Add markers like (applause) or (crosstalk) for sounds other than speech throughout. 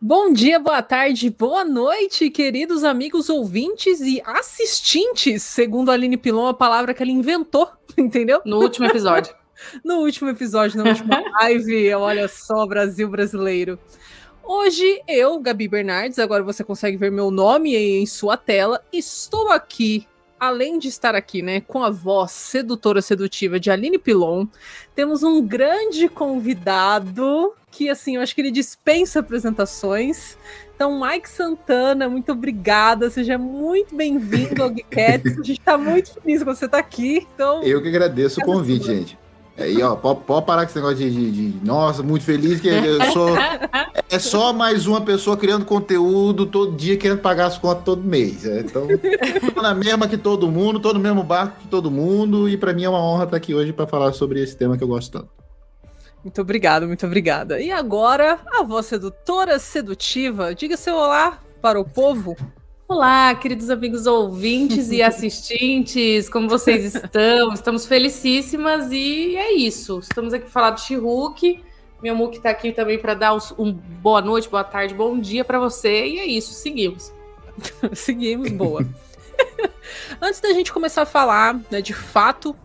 Bom dia, boa tarde, boa noite, queridos amigos ouvintes e assistentes, segundo a Aline Pilon, a palavra que ela inventou, (laughs) entendeu? No último episódio. (laughs) no último episódio, na última (laughs) live, olha só, Brasil brasileiro. Hoje eu, Gabi Bernardes, agora você consegue ver meu nome em sua tela, estou aqui além de estar aqui, né, com a voz sedutora sedutiva de Aline Pilon, temos um grande convidado que, assim, eu acho que ele dispensa apresentações. Então, Mike Santana, muito obrigada, seja muito bem-vindo ao Geekcats. A gente está muito feliz que você está aqui. Então, eu que agradeço o convite, gente. Aí, ó, pode, pode, parar com esse negócio de, de, de, Nossa, muito feliz que eu sou. é só mais uma pessoa criando conteúdo todo dia, querendo pagar as contas todo mês. É, então, tô na mesma que todo mundo, tô no mesmo barco que todo mundo, e para mim é uma honra estar aqui hoje para falar sobre esse tema que eu gosto tanto. Muito obrigado, muito obrigada. E agora, a voz sedutora sedutiva, diga seu olá para o povo. Olá, queridos amigos ouvintes e (laughs) assistentes, como vocês estão? Estamos felicíssimas e é isso. Estamos aqui para falar do Chihuk. Meu Muk está aqui também para dar um boa noite, boa tarde, bom dia para você. E é isso, seguimos. (laughs) seguimos, boa. (laughs) Antes da gente começar a falar, né, de fato,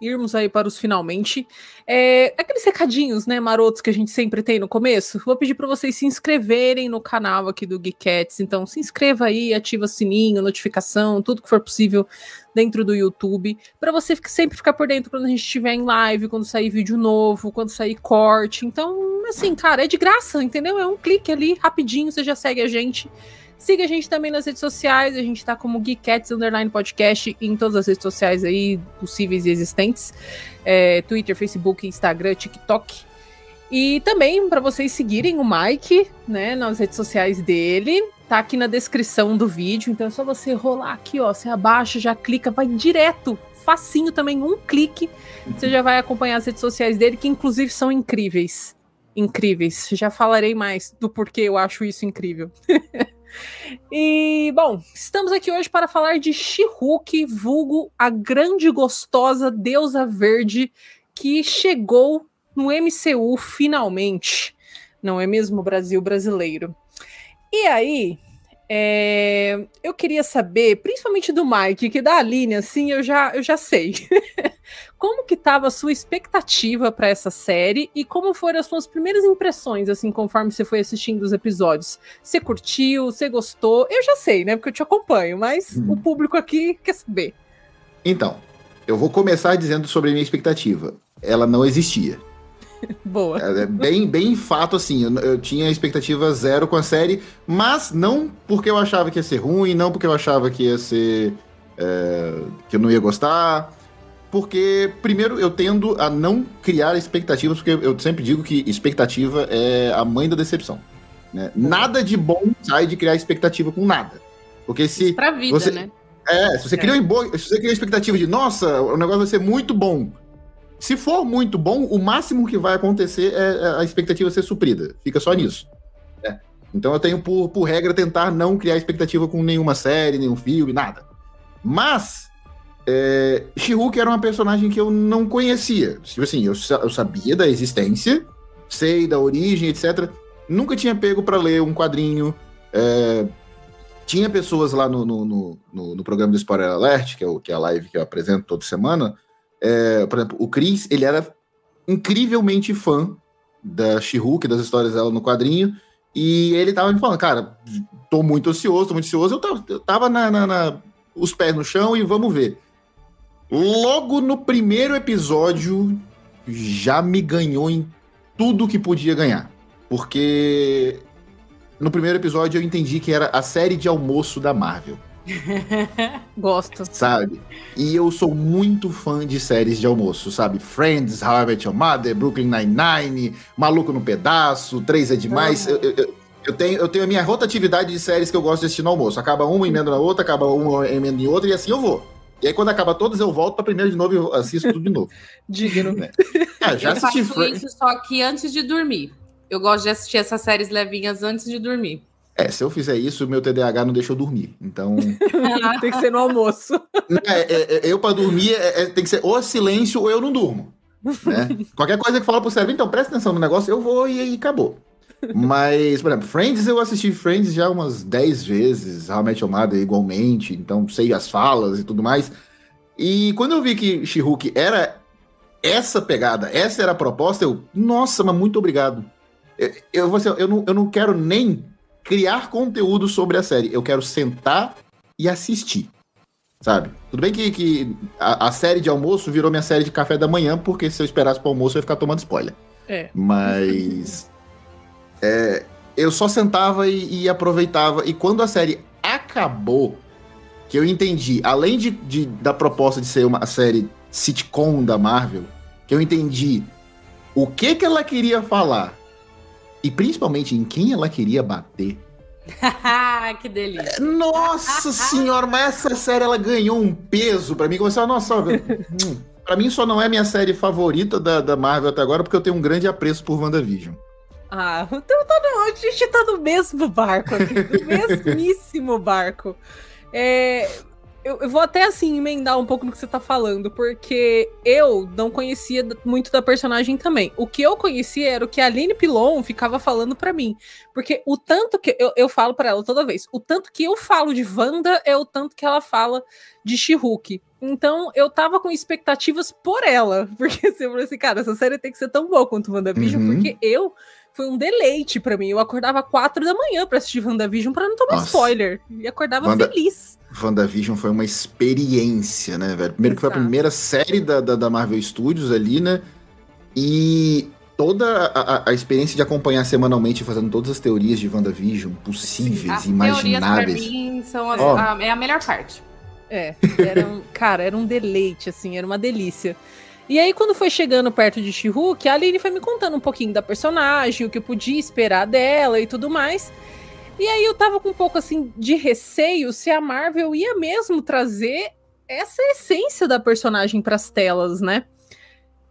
irmos aí para os finalmente, é, aqueles recadinhos, né, marotos que a gente sempre tem no começo, vou pedir para vocês se inscreverem no canal aqui do Geekettes, então se inscreva aí, ativa sininho, notificação, tudo que for possível dentro do YouTube, para você sempre ficar por dentro quando a gente estiver em live, quando sair vídeo novo, quando sair corte, então, assim, cara, é de graça, entendeu? É um clique ali, rapidinho, você já segue a gente, Siga a gente também nas redes sociais, a gente tá como Geekettes Underline Podcast em todas as redes sociais aí possíveis e existentes. É, Twitter, Facebook, Instagram, TikTok. E também para vocês seguirem o Mike, né, nas redes sociais dele. Tá aqui na descrição do vídeo, então é só você rolar aqui, ó, você abaixa, já clica, vai direto, facinho também, um clique, você já vai acompanhar as redes sociais dele, que inclusive são incríveis. Incríveis. Já falarei mais do porquê eu acho isso incrível. (laughs) E, bom, estamos aqui hoje para falar de She-Hulk, vulgo a grande gostosa deusa verde que chegou no MCU finalmente. Não é mesmo, Brasil brasileiro? E aí, é, eu queria saber, principalmente do Mike, que da Aline, assim, eu já, eu já sei. (laughs) como que estava a sua expectativa para essa série e como foram as suas primeiras impressões, assim, conforme você foi assistindo os episódios? Você curtiu? Você gostou? Eu já sei, né? Porque eu te acompanho, mas hum. o público aqui quer saber. Então, eu vou começar dizendo sobre a minha expectativa. Ela não existia. (laughs) Boa. É, é bem, bem fato, assim. Eu, eu, tinha expectativa zero com a série, mas não porque eu achava que ia ser ruim, não porque eu achava que ia ser. É, que eu não ia gostar. Porque, primeiro, eu tendo a não criar expectativas, porque eu sempre digo que expectativa é a mãe da decepção. Né? Nada de bom sai de criar expectativa com nada. Porque se. Isso pra vida, você, né? É, se você, é. Cria, se você cria a expectativa de, nossa, o negócio vai ser muito bom. Se for muito bom, o máximo que vai acontecer é, é a expectativa ser suprida. Fica só nisso. Né? Então eu tenho por, por regra tentar não criar expectativa com nenhuma série, nenhum filme, nada. Mas é, She-Hulk era uma personagem que eu não conhecia. Tipo assim, eu, eu sabia da existência, sei da origem, etc. Nunca tinha pego para ler um quadrinho. É, tinha pessoas lá no, no, no, no, programa do Spoiler Alert, que é, o, que é a live que eu apresento toda semana, é, por exemplo, o Chris, ele era incrivelmente fã da She-Hulk, das histórias dela no quadrinho, e ele tava me falando, cara, tô muito ansioso, tô muito ansioso, eu tava, eu tava na, na, na, os pés no chão e vamos ver. Logo no primeiro episódio, já me ganhou em tudo que podia ganhar. Porque no primeiro episódio eu entendi que era a série de almoço da Marvel. (laughs) Gosto. Sabe? E eu sou muito fã de séries de almoço, sabe? Friends, How I Met Your Mother, Brooklyn Nine-Nine, Maluco no Pedaço, Três é Demais. Eu, eu, eu, tenho, eu tenho a minha rotatividade de séries que eu gosto de assistir no almoço. Acaba uma, emenda na outra, acaba uma, emenda em outra, e assim eu vou. E aí, quando acaba todas, eu volto pra primeira de novo e assisto tudo de novo. (laughs) Digno. né? É, já eu assisti faço Friends. isso só que antes de dormir. Eu gosto de assistir essas séries levinhas antes de dormir. É, se eu fizer isso, meu TDAH não deixa eu dormir. Então. (laughs) tem que ser no almoço. É, é, é eu, para dormir, é, é, tem que ser ou silêncio ou eu não durmo. Né? (laughs) Qualquer coisa que fala pro cérebro, então presta atenção no negócio, eu vou e aí acabou. Mas, por exemplo, Friends, eu assisti Friends já umas 10 vezes, How I Met Your Mother igualmente, então sei as falas e tudo mais. E quando eu vi que she era essa pegada, essa era a proposta, eu, nossa, mas muito obrigado. Eu, eu, assim, eu, não, eu não quero nem criar conteúdo sobre a série, eu quero sentar e assistir sabe? Tudo bem que, que a, a, série de almoço virou minha série de café da manhã, porque se eu esperasse pro almoço eu ia ficar tomando spoiler. É. Mas. é, eu só sentava e, e, aproveitava. E quando a série acabou, que eu entendi, além de, de, da proposta de ser uma série sitcom da Marvel, que eu entendi o que, que ela queria falar e principalmente em quem ela queria bater (laughs) que delícia. Nossa (laughs) senhora, mas essa série ela ganhou um peso para mim. Começou, nossa, hum, para mim só não é minha série favorita da, da Marvel até agora, porque eu tenho um grande apreço por WandaVision. Ah, então tá no, a gente tá no mesmo barco aqui, no (laughs) mesmíssimo barco. É, eu, eu, vou até assim emendar um pouco no que você tá falando, porque eu não conhecia muito da personagem também. O que eu conhecia era o que a Aline Pilon ficava falando para mim. Porque o tanto que eu, eu falo para ela toda vez, o tanto que eu falo de Wanda é o tanto que ela fala de she Então eu tava com expectativas por ela. (laughs) Porque você falou assim, cara, essa série tem que ser tão boa quanto WandaVision, uhum. porque eu foi um deleite para mim. Eu acordava quatro da manhã para assistir WandaVision para não tomar Nossa. spoiler. E acordava Wanda... feliz. WandaVision foi uma experiência, né, velho? Primeiro que foi a primeira série da, da, da, Marvel Studios ali, né? E toda a, a, experiência de acompanhar semanalmente, fazendo todas as teorias de WandaVision possíveis, Sim, imagináveis. Teorias pra mim são as, oh. a, é a melhor parte. É, era um, (laughs) cara, era um deleite, assim, era uma delícia. E aí, quando foi chegando perto de she a Aline foi me contando um pouquinho da personagem, o que eu podia esperar dela e tudo mais. E aí eu tava com um pouco assim de receio se a Marvel ia mesmo trazer essa essência da personagem para as telas, né?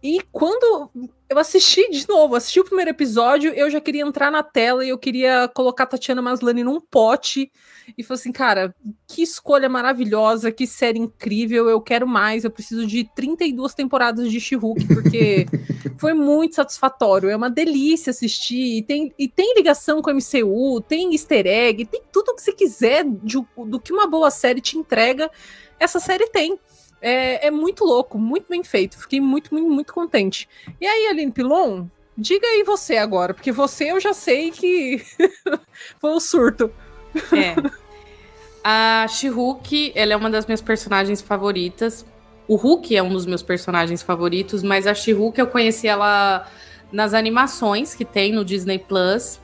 E quando eu assisti de novo, assisti o primeiro episódio, eu já queria entrar na tela e eu queria colocar a Tatiana Maslany num pote e falei assim, cara, que escolha maravilhosa, que série incrível, eu quero mais, eu preciso de 32 temporadas de she porque (laughs) foi muito satisfatório, é uma delícia assistir, e tem, e tem ligação com o MCU, tem easter egg, tem tudo que você quiser de, do que uma boa série te entrega, essa série tem. É, é muito louco, muito bem feito, fiquei muito, muito, muito contente. E aí, Aline Pilon, diga aí você agora, porque você eu já sei que (laughs) foi um surto. É. A She-Hulk, ela é uma das minhas personagens favoritas. O Hulk é um dos meus personagens favoritos, mas a She-Hulk eu conheci ela nas animações que tem no Disney Plus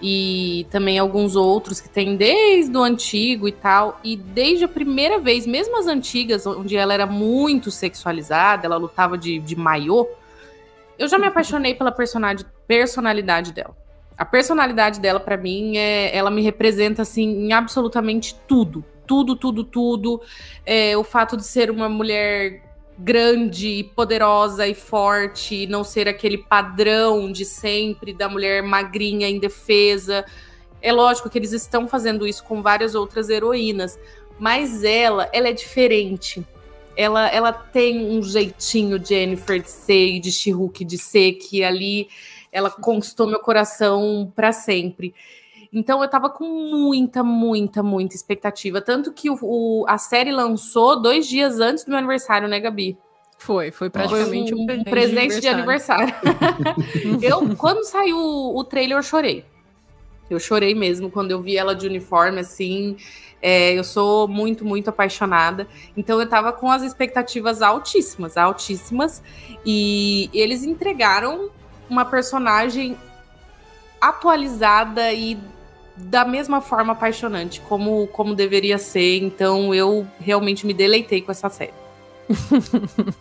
e também alguns outros que tem desde o antigo e tal. E desde a primeira vez, mesmo as antigas, onde ela era muito sexualizada, ela lutava de, de maiô, eu já me apaixonei pela personalidade dela. A personalidade dela, para mim, é, ela me representa assim em absolutamente tudo. Tudo, tudo, tudo. É, o fato de ser uma mulher grande, poderosa e forte, não ser aquele padrão de sempre da mulher magrinha, indefesa. É lógico que eles estão fazendo isso com várias outras heroínas, mas ela, ela é diferente. Ela, ela tem um jeitinho Jennifer de ser e de she de ser que ali ela conquistou meu coração para sempre. Então eu tava com muita, muita, muita expectativa. Tanto que o, o, a série lançou dois dias antes do meu aniversário, né, Gabi? Foi, foi praticamente um, um, presente de aniversário. De aniversário. eu, quando saiu o, o trailer, eu chorei. Eu chorei mesmo quando eu vi ela de uniforme, assim. É, eu sou muito, muito apaixonada. Então eu tava com as expectativas altíssimas, altíssimas. E eles entregaram uma personagem atualizada e da mesma forma apaixonante, como, como deveria ser. Então eu realmente me deleitei com essa série. (laughs)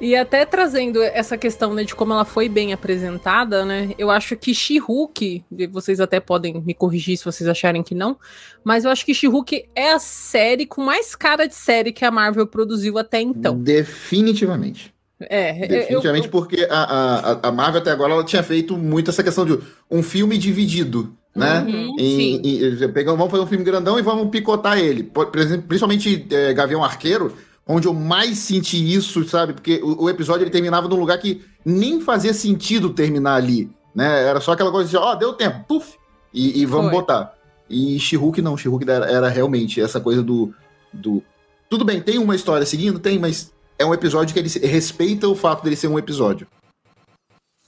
e até trazendo essa questão né, de como ela foi bem apresentada, né? Eu acho que She-Hulk, vocês até podem me corrigir se vocês acharem que não, mas eu acho que She-Hulk é a série com mais cara de série que a Marvel produziu até então. Definitivamente. É, Definitivamente eu, eu... porque a, a, a Marvel até agora ela tinha feito muito essa questão de um filme dividido, né? Uhum, em, em, pegamos, vamos fazer um filme grandão e vamos picotar ele. Por, exemplo, principalmente é, Gavião Arqueiro, onde eu mais senti isso, sabe? Porque o, o, episódio ele terminava num lugar que nem fazia sentido terminar ali. né? Era só aquela coisa de, ó, deu tempo, puf, e, e vamos Foi. botar. E She-Hulk não, She-Hulk era, era realmente essa coisa do, do... Tudo bem, tem uma história seguindo? Tem, mas é um episódio que ele respeita o fato dele ser um episódio.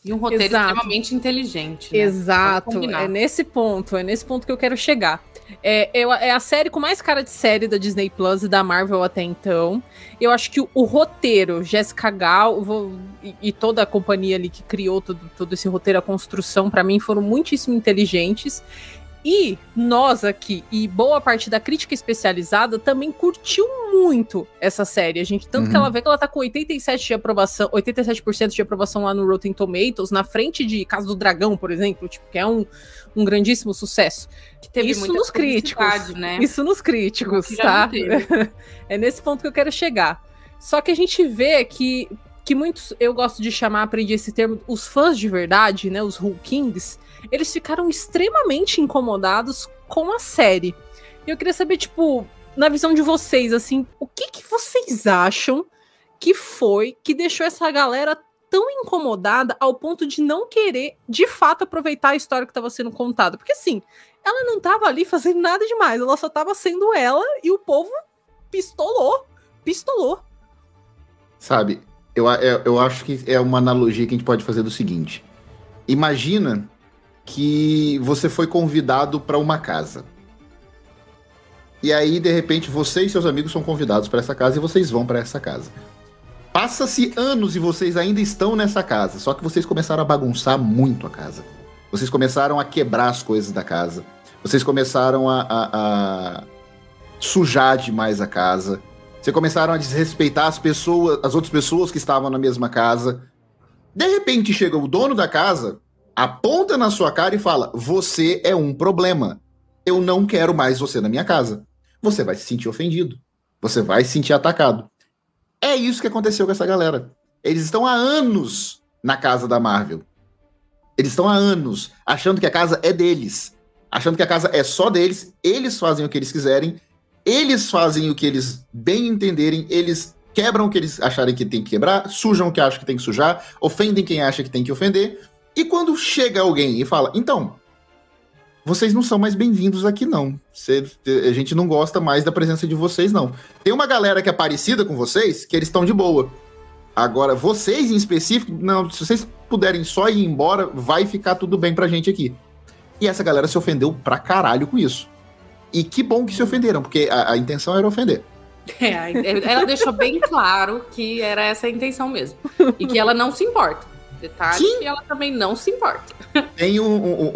E um roteiro Exato. extremamente inteligente. Né? Exato, é nesse ponto, é nesse ponto que eu quero chegar. É, é, é a série com mais cara de série da Disney Plus e da Marvel até então. Eu acho que o, o roteiro, Jessica Gal vou- e, e toda a companhia ali que criou todo, todo esse roteiro, a construção, pra mim, foram muitíssimo inteligentes. E nós aqui, e boa parte da crítica especializada, também curtiu muito essa série. A gente, tanto que Uhum. ela vê que ela tá com 87 de aprovação, 87% de aprovação lá no Rotten Tomatoes, na frente de Casa do Dragão, por exemplo, tipo, que é um, um grandíssimo sucesso. Que teve Isso muita nos críticos. Né? Isso nos críticos, Que tá? (laughs) é nesse ponto que eu quero chegar. Só que a gente vê que, que muitos, eu gosto de chamar, aprendi esse termo, os fãs de verdade, né, os Hulk Kings, eles ficaram extremamente incomodados com a série. E eu queria saber, tipo, na visão de vocês, assim, o que, que vocês acham que foi que deixou essa galera tão incomodada ao ponto de não querer, de fato, aproveitar a história que estava sendo contada? Porque, assim, ela não tava ali fazendo nada demais, ela só tava sendo ela e o povo pistolou, pistolou. Sabe? Eu, eu, eu acho que é uma analogia que a gente pode fazer do seguinte. Imagina que você foi convidado para uma casa. E aí, de repente, você e seus amigos são convidados para essa casa e vocês vão para essa casa. Passa-se anos e vocês ainda estão nessa casa, só que vocês começaram a bagunçar muito a casa. Vocês começaram a quebrar as coisas da casa. Vocês começaram a, a- a sujar demais a casa. Vocês começaram a desrespeitar as pessoas, as outras pessoas que estavam na mesma casa. De repente chega o dono da casa, aponta na sua cara e fala: Você é um problema. Eu não quero mais você na minha casa. Você vai se sentir ofendido. Você vai se sentir atacado. É isso que aconteceu com essa galera. Eles estão há anos na casa da Marvel. Eles estão há anos achando que a casa é deles. Achando que a casa é só deles. Eles fazem o que eles quiserem. Eles fazem o que eles bem entenderem. Eles quebram o que eles acharem que tem que quebrar. Sujam o que acham que tem que sujar. Ofendem quem acha que tem que ofender. E quando chega alguém e fala, então, vocês não são mais bem-vindos aqui, não. Cê- a gente não gosta mais da presença de vocês, não. Tem uma galera que é parecida com vocês, que eles estão de boa. Agora, vocês em específico, não, se vocês puderem só ir embora, vai ficar tudo bem pra gente aqui. E essa galera se ofendeu pra caralho com isso. E que bom que se ofenderam, porque a, a intenção era ofender. É, ela deixou bem claro que era essa a intenção mesmo. E que ela não se importa. Detalhe Sim. que ela também não se importa. (laughs) Tem um,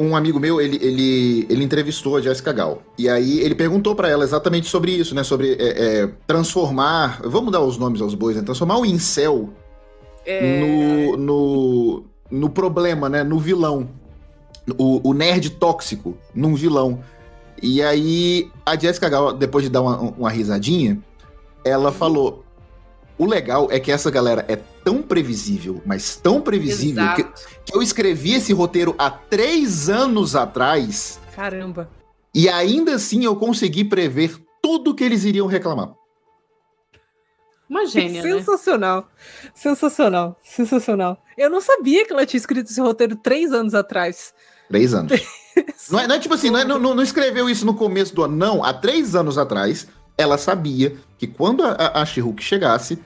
um- um amigo meu, ele, ele, ele entrevistou a Jessica Gal. E aí ele perguntou pra ela exatamente sobre isso, né? Sobre é, é, transformar. Vamos dar os nomes aos bois, né? Transformar o incel É, no, no, no problema, né? No vilão. O, o nerd tóxico num vilão. E aí a Jessica Gal, depois de dar uma, uma risadinha, ela falou: o legal é que essa galera é tão previsível, mas tão previsível, que, que eu escrevi esse roteiro há três anos atrás Caramba. e ainda assim eu consegui prever tudo que eles iriam reclamar. Uma gênia, né? sensacional. Sensacional. Sensacional. Eu não sabia que ela tinha escrito esse roteiro três anos atrás. Três anos. (laughs) Não é, não é tipo assim, não, é- não- não- escreveu isso no começo do ano, não. Há três anos atrás, ela sabia que quando a, a, a She-Hulk chegasse,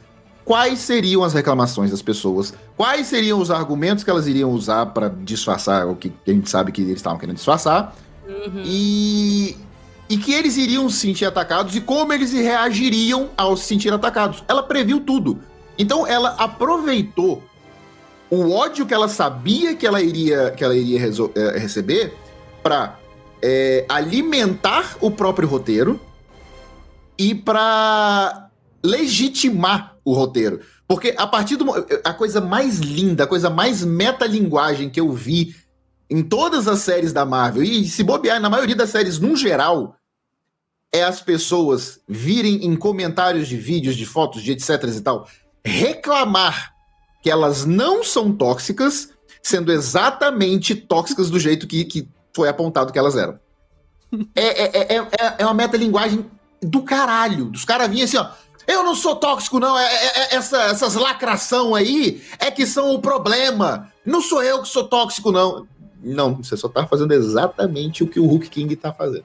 quais seriam as reclamações das pessoas, quais seriam os argumentos que elas iriam usar para disfarçar o que a gente sabe que eles estavam querendo disfarçar, Uhum. e, e que eles iriam se sentir atacados e como eles reagiriam ao se sentir atacados. Ela previu tudo. Então ela aproveitou o ódio que ela sabia que ela iria, que ela iria eh, receber para alimentar o próprio roteiro e para legitimar o roteiro. Porque a partir do a coisa mais linda, a coisa mais metalinguagem que eu vi em todas as séries da Marvel, e se bobear na maioria das séries no geral, é as pessoas virem em comentários de vídeos, de fotos, de etc e tal, reclamar que elas não são tóxicas, sendo exatamente tóxicas do jeito que, que foi apontado que elas eram. (laughs) É, é, é, é, é uma metalinguagem do caralho. Dos caras vinham assim, ó. Eu não sou tóxico, não. É, é- é- essa, essas lacração aí é que são o problema. Não sou eu que sou tóxico, não. Não, você só tá fazendo exatamente o que o Hulk King tá fazendo.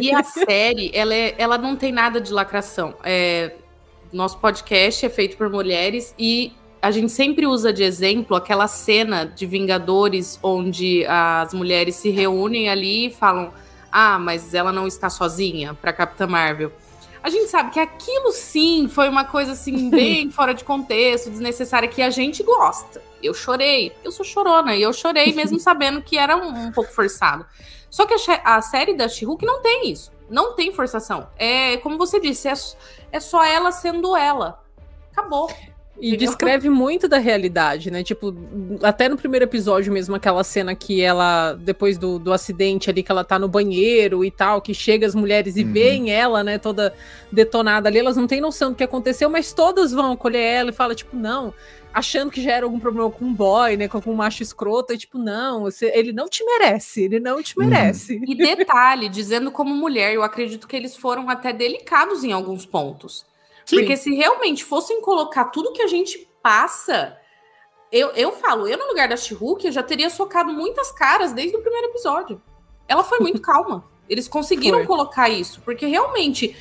E a (laughs) série, ela, é, ela não tem nada de lacração. É, nosso podcast é feito por mulheres e a gente sempre usa de exemplo aquela cena de Vingadores onde as mulheres se reúnem ali e falam: Ah, mas ela não está sozinha para Capitã Marvel. A gente sabe que aquilo sim foi uma coisa assim, (laughs) bem fora de contexto, desnecessária, que a gente gosta. Eu chorei, eu sou chorona, e eu chorei (laughs) mesmo sabendo que era um, um pouco forçado. Só que a, a série da she não tem isso. Não tem forçação. É, como você disse, é, é só ela sendo ela. Acabou. E descreve muito da realidade, né? Tipo, até no primeiro episódio mesmo, aquela cena que ela, depois do, do acidente ali, que ela tá no banheiro e tal, que chega as mulheres e uhum. veem ela, né, toda detonada ali, elas não têm noção do que aconteceu, mas todas vão acolher ela e fala, tipo, não, achando que já era algum problema com um boy, né, com algum macho escroto, e tipo, não, você, ele não te merece, ele não te uhum. merece. Uhum. E detalhe, dizendo como mulher, eu acredito que eles foram até delicados em alguns pontos. Sim. Porque se realmente fossem colocar tudo que a gente passa, eu, eu falo, eu no lugar da She-Hulk, eu já teria socado muitas caras desde o primeiro episódio. Ela foi muito (laughs) calma. Eles conseguiram foi. colocar isso, porque realmente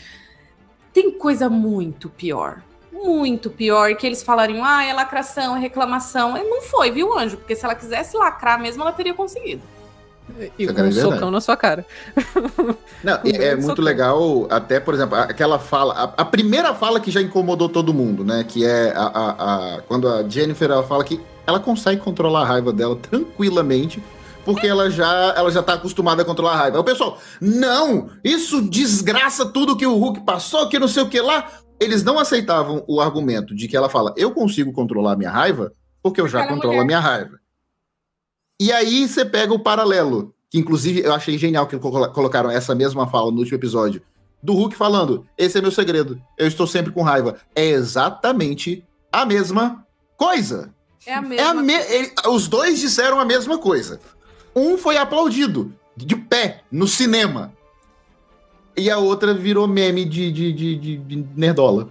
tem coisa muito pior. Muito pior que eles falariam, ah, é lacração, é reclamação. Não foi, viu, Anjo? Porque se ela quisesse lacrar mesmo, ela teria conseguido. E com um socão na sua cara. (laughs) Não, é muito socão. legal, até, por exemplo, aquela fala, a, a, primeira fala que já incomodou todo mundo, né? Que é a, a, a, quando a Jennifer ela fala que ela consegue controlar a raiva dela tranquilamente, porque ela já, ela já tá acostumada a controlar a raiva. Aí o pessoal, não, isso desgraça tudo que o Hulk passou, que não sei o que lá. Eles não aceitavam o argumento de que ela fala, eu consigo controlar a minha raiva, porque eu já controlo a minha raiva. E aí você pega o paralelo, que inclusive eu achei genial que colocaram essa mesma fala no último episódio, do Hulk falando: Esse é meu segredo, eu estou sempre com raiva. É exatamente a mesma coisa. É a mesma. É a me... Ele... Os dois disseram a mesma coisa. Um foi aplaudido, de pé, no cinema. E a outra virou meme de, de, de, de nerdola.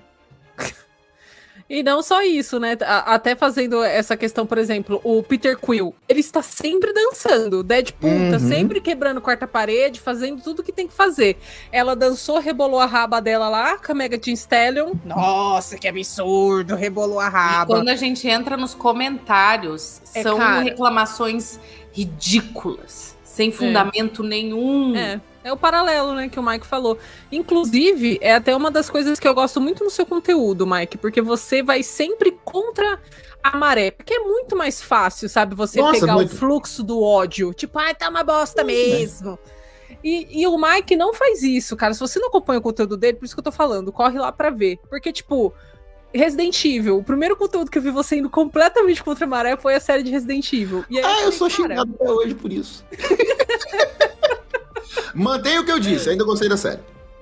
E não só isso, né? Até fazendo essa questão, por exemplo, o Peter Quill, ele está sempre dançando. Deadpool tá uhum. tá sempre quebrando quarta parede, fazendo tudo que tem que fazer. Ela dançou, rebolou a raba dela lá com a Mega Teen Stallion. Nossa, que absurdo, rebolou a raba. E quando a gente entra nos comentários, é, são cara... reclamações ridículas, sem fundamento é. nenhum. É. É o paralelo, né, que o Mike falou. Inclusive, é até uma das coisas que eu gosto muito no seu conteúdo, Mike, porque você vai sempre contra a maré. Porque é muito mais fácil, sabe, você Nossa, pegar muito... o fluxo do ódio. Tipo, ai, tá uma bosta mesmo. E, e, o Mike não faz isso, cara. Se você não acompanha o conteúdo dele, por isso que eu tô falando, corre lá pra ver. Porque, tipo, Resident Evil, o primeiro conteúdo que eu vi você indo completamente contra a maré foi a série de Resident Evil. Ah, eu, eu sou xingado até hoje por isso. (laughs) Mantenha o que eu disse, ainda gostei da série.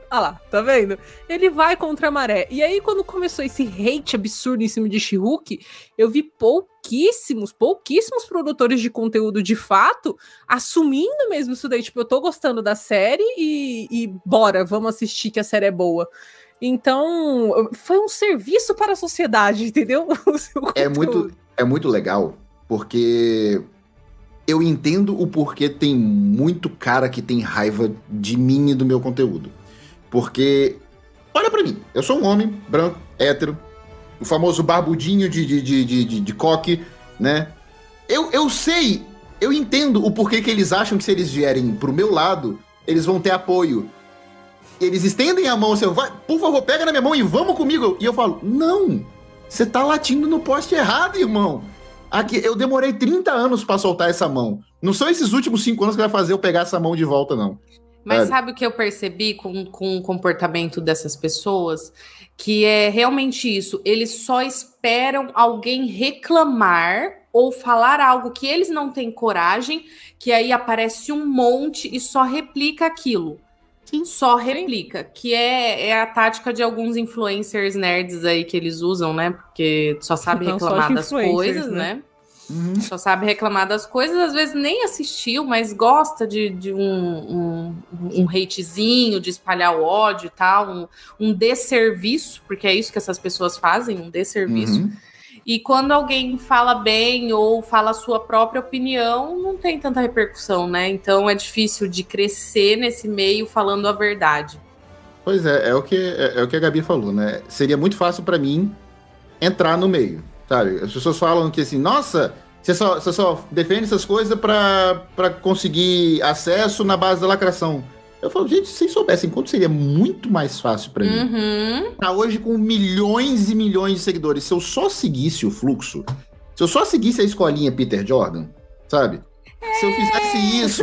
Ah lá, tá vendo? Ele vai contra a maré. E aí, quando começou esse hate absurdo em cima de she eu vi pouquíssimos, pouquíssimos produtores de conteúdo de fato assumindo mesmo isso daí. Tipo, eu tô gostando da série e, e bora, vamos assistir que a série é boa. Então, foi um serviço para a sociedade, (laughs) entendeu? é muito, é muito legal, porque eu entendo o porquê tem muito cara que tem raiva de mim e do meu conteúdo. Porque, olha para mim, eu sou um homem branco, hétero, o famoso barbudinho de, de, de, de, de, de coque, né? Eu, eu sei, eu entendo o porquê que eles acham que se eles vierem pro meu lado, eles vão ter apoio. Eles estendem a mão assim, vai, por favor, pega na minha mão e vamos comigo. E eu falo, não, você tá latindo no poste errado, irmão. Aqui, eu demorei 30 anos para soltar essa mão. Não são esses últimos 5 anos que vai fazer eu pegar essa mão de volta, não. Mas é. sabe o que eu percebi com, com o comportamento dessas pessoas? Que é realmente isso. Eles só esperam alguém reclamar ou falar algo que eles não têm coragem, que aí aparece um monte e só replica aquilo. Sim. Só replica, Sim. que é, é a tática de alguns influencers nerds aí que eles usam, né? Porque só sabe reclamar das coisas, né? né? Uhum. Só sabe reclamar das coisas, às vezes nem assistiu, mas gosta de, de um, um, um hatezinho, de espalhar o ódio e tal, um, um desserviço, porque é isso que essas pessoas fazem, um desserviço. Uhum. E quando alguém fala bem ou fala a sua própria opinião, não tem tanta repercussão, né? Então é difícil de crescer nesse meio falando a verdade. Pois é, é o que, é, é o que a Gabi falou, né? Seria muito fácil para mim entrar no meio, sabe? As pessoas falam que assim, nossa, você só, você só defende essas coisas para conseguir acesso na base da lacração. Eu falo, gente, se vocês soubessem quanto seria muito mais fácil para mim. Uhum. Tá hoje com milhões e milhões de seguidores. Se eu só seguisse o fluxo, se eu só seguisse a escolinha Peter Jordan, sabe? Se eu fizesse isso,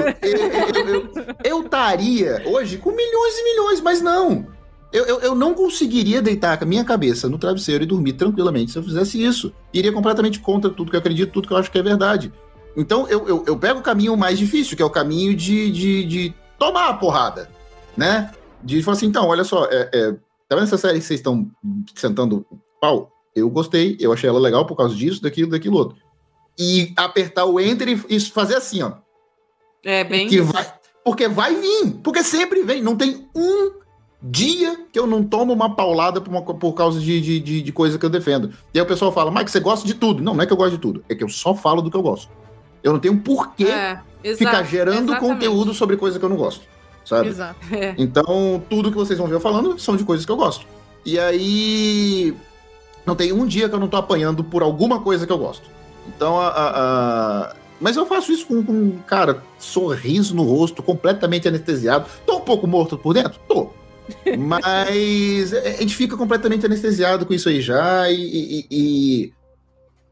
eu estaria hoje com milhões e milhões, mas não. Eu, eu, eu, não conseguiria deitar a minha cabeça no travesseiro e dormir tranquilamente se eu fizesse isso. Iria completamente contra tudo que eu acredito, tudo que eu acho que é verdade. Então eu, eu, eu pego o caminho mais difícil, que é o caminho de, de, de tomar a porrada, né? De falar assim, então, olha só, é, é, tá vendo essa série que vocês estão sentando pau? Eu gostei, eu achei ela legal por causa disso, daquilo, daquilo outro. E apertar o enter e, fazer assim, ó. É, bem. Que vai, porque vai vir, porque sempre vem. Não tem um dia que eu não tomo uma paulada por, uma, por causa de, de, de, de, coisa que eu defendo. E aí o pessoal fala, Mike, você gosta de tudo. Não, não é que eu gosto de tudo, é que eu só falo do que eu gosto. Eu não tenho porquê é. Exato, ficar gerando exatamente. conteúdo sobre coisa que eu não gosto, sabe? Exato. É. Então, tudo que vocês vão ver eu falando são de coisas que eu gosto. E aí, não tem um dia que eu não tô apanhando por alguma coisa que eu gosto. Então, a, a, a... mas eu faço isso com, com, cara, sorriso no rosto, completamente anestesiado. Tô um pouco morto por dentro? Tô. (laughs) Mas a gente fica completamente anestesiado com isso aí já. E, e, e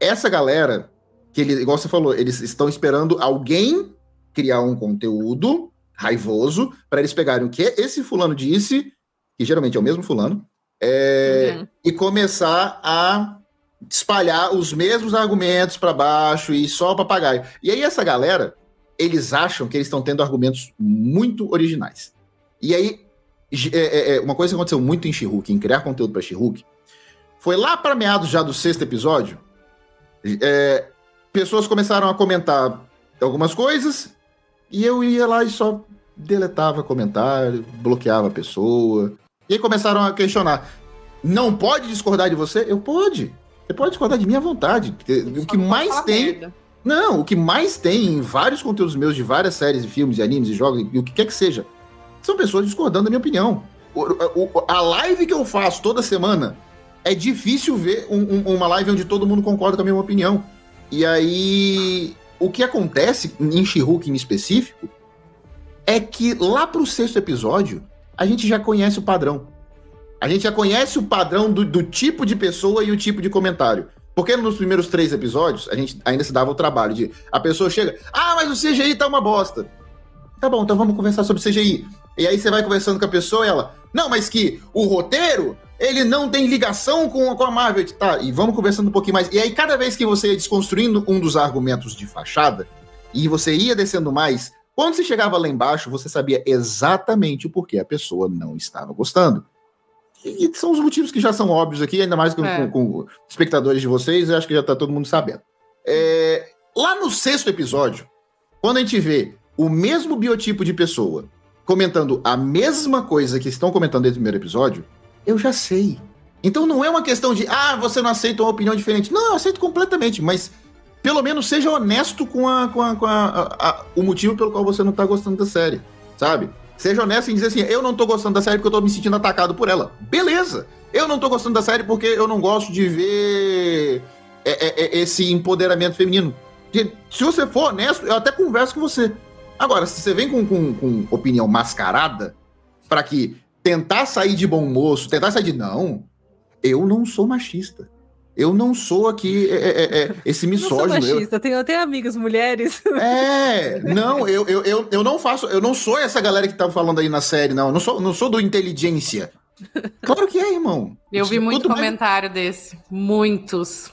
essa galera, que ele, igual você falou, eles estão esperando alguém criar um conteúdo raivoso para eles pegarem o que esse fulano disse, que geralmente é o mesmo fulano, é, uhum. e começar a espalhar os mesmos argumentos para baixo e só papagaio. E aí essa galera, eles acham que eles estão tendo argumentos muito originais. E aí, é, é, é uma coisa que aconteceu muito em She-Hulk, em criar conteúdo para She-Hulk, foi lá para meados já do sexto episódio, é, pessoas começaram a comentar algumas coisas e eu ia lá e só deletava comentário, bloqueava a pessoa. E aí começaram a questionar: não pode discordar de você? Eu pode. Você pode discordar de mim à vontade. O que mais tem. Merda. Não, o que mais tem em vários conteúdos meus de várias séries, filmes, e animes e jogos, e o que quer que seja, são pessoas discordando da minha opinião. A live que eu faço toda semana é difícil ver um, um, uma live onde todo mundo concorda com a minha opinião. E aí, o que acontece em she em específico é que lá pro sexto episódio, a gente já conhece o padrão. A gente já conhece o padrão do, do tipo de pessoa e o tipo de comentário. Porque nos primeiros três episódios, a gente ainda se dava o trabalho de. A pessoa chega, ah, mas o CGI tá uma bosta. Tá bom, então vamos conversar sobre CGI. E aí você vai conversando com a pessoa e ela, não, mas que o roteiro, ele não tem ligação com, com a Marvel. Tá, e vamos conversando um pouquinho mais. E aí, cada vez que você ia desconstruindo um dos argumentos de fachada, e você ia descendo mais, quando você chegava lá embaixo, você sabia exatamente o porquê a pessoa não estava gostando. E são os motivos que já são óbvios aqui, ainda mais com, é. com, com espectadores de vocês, eu acho que já está todo mundo sabendo. É, lá no sexto episódio, quando a gente vê o mesmo biotipo de pessoa comentando a mesma coisa que estão comentando desde o primeiro episódio, eu já sei. Então não é uma questão de, ah, você não aceita uma opinião diferente. Não, eu aceito completamente, mas pelo menos seja honesto com, a, com, a, com a, a, o motivo pelo qual você não tá gostando da série, sabe? Seja honesto em dizer assim, eu não tô gostando da série porque eu tô me sentindo atacado por ela. Beleza! Eu não tô gostando da série porque eu não gosto de ver é, é, é, esse empoderamento feminino. Se você for honesto, eu até converso com você. Agora, se você vem com, com, com opinião mascarada, para que tentar sair de bom moço, tentar sair de. Não, eu não sou machista. Eu não sou aqui é, é, é, é esse misógino. Eu sou machista, eu... tenho até amigas mulheres. É, não, eu, eu, eu, eu não faço, eu não sou essa galera que tá falando aí na série, não. Eu não sou, não sou do inteligência. Claro que é, irmão. Eu vi muito comentário desse. Muitos.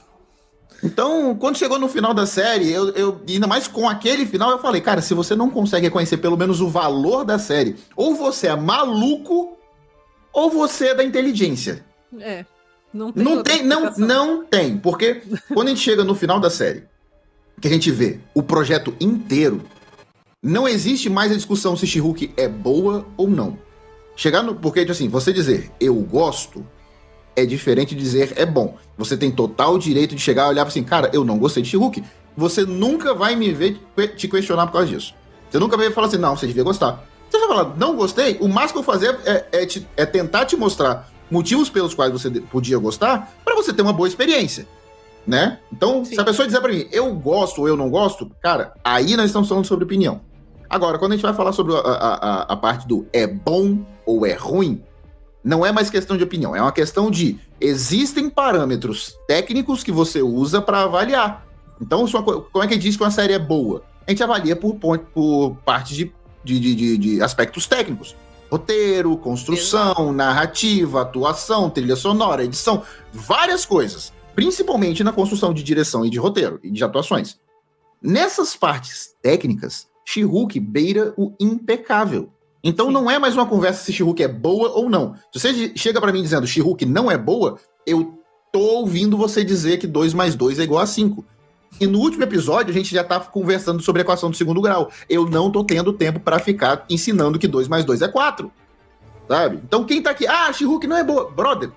Então, quando chegou no final da série, eu, eu, ainda mais com aquele final, eu falei, cara, se você não consegue reconhecer pelo menos o valor da série, ou você é maluco, ou você é da inteligência. É. Não tem, não tem não, não tem, porque (laughs) quando a gente chega no final da série, que a gente vê o projeto inteiro, não existe mais a discussão se She-Hulk é boa ou não. Chegar no. Porque, tipo assim, você dizer eu gosto é diferente de dizer é bom. Você tem total direito de chegar e olhar assim, cara, eu não gostei de She-Hulk. Você nunca vai me ver te questionar por causa disso. Você nunca vai falar assim, não, você devia gostar. Você vai falar, não gostei, o máximo que eu fazer é, é, te, é tentar te mostrar motivos pelos quais você podia gostar para você ter uma boa experiência. Né? Então, Sim. se a pessoa dizer para mim, eu gosto ou eu não gosto, cara, aí nós estamos falando sobre opinião. Agora, quando a gente vai falar sobre a, a, a parte do é bom ou é ruim, não é mais questão de opinião, é uma questão de existem parâmetros técnicos que você usa para avaliar. Então, como é que diz que uma série é boa? A gente avalia por, por parte de, de, de, de aspectos técnicos. Roteiro, construção, Exato. narrativa, atuação, trilha sonora, edição, várias coisas. Principalmente na construção de direção e de roteiro e de atuações. Nessas partes técnicas, She-Hulk beira o impecável. Então Sim. não é mais uma conversa se She-Hulk é boa ou não. Se você chega para mim dizendo She-Hulk não é boa, eu tô ouvindo você dizer que 2 mais 2 é igual a 5. E no último episódio a gente já tá conversando sobre a equação do segundo grau. Eu não tô tendo tempo para ficar ensinando que 2 mais 2 é 4. Sabe? Então quem tá aqui, ah, She-Hulk não é boa. Brother,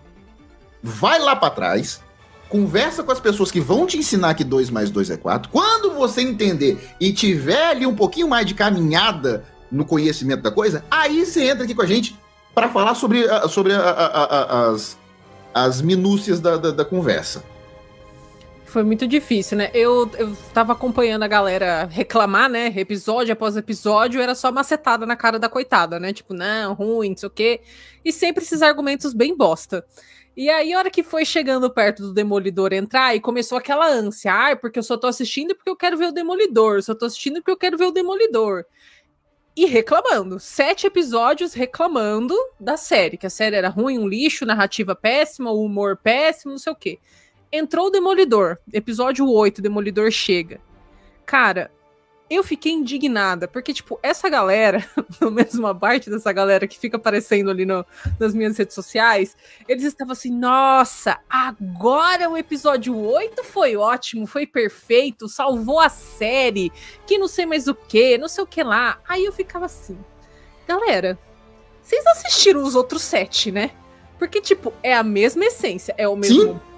vai lá para trás, conversa com as pessoas que vão te ensinar que 2 mais 2 é 4. Quando você entender e tiver ali um pouquinho mais de caminhada no conhecimento da coisa, aí você entra aqui com a gente para falar sobre, sobre a, a, a, as, as minúcias da, da, da, conversa. Foi muito difícil, né? Eu, eu tava acompanhando a galera reclamar, né? Episódio após episódio, era só macetada na cara da coitada, né? Tipo, não, ruim, não sei o quê. E sempre esses argumentos bem bosta. E aí, a hora que foi chegando perto do Demolidor entrar, e começou aquela ânsia, ah, porque eu só tô assistindo porque eu quero ver o Demolidor, só tô assistindo porque eu quero ver o Demolidor. E reclamando. Sete episódios reclamando da série, que a série era ruim, um lixo, narrativa péssima, humor péssimo, não sei o quê. Entrou o Demolidor, episódio 8, Demolidor chega. Cara, eu fiquei indignada, porque, tipo, essa galera, (laughs) no mesma parte dessa galera que fica aparecendo ali no, nas minhas redes sociais, eles estavam assim, nossa, agora o episódio 8 foi ótimo, foi perfeito, salvou a série, que não sei mais o que, não sei o que lá. Aí eu ficava assim, galera, vocês assistiram os outros sete, né? Porque, tipo, é a mesma essência, é o mesmo. Sim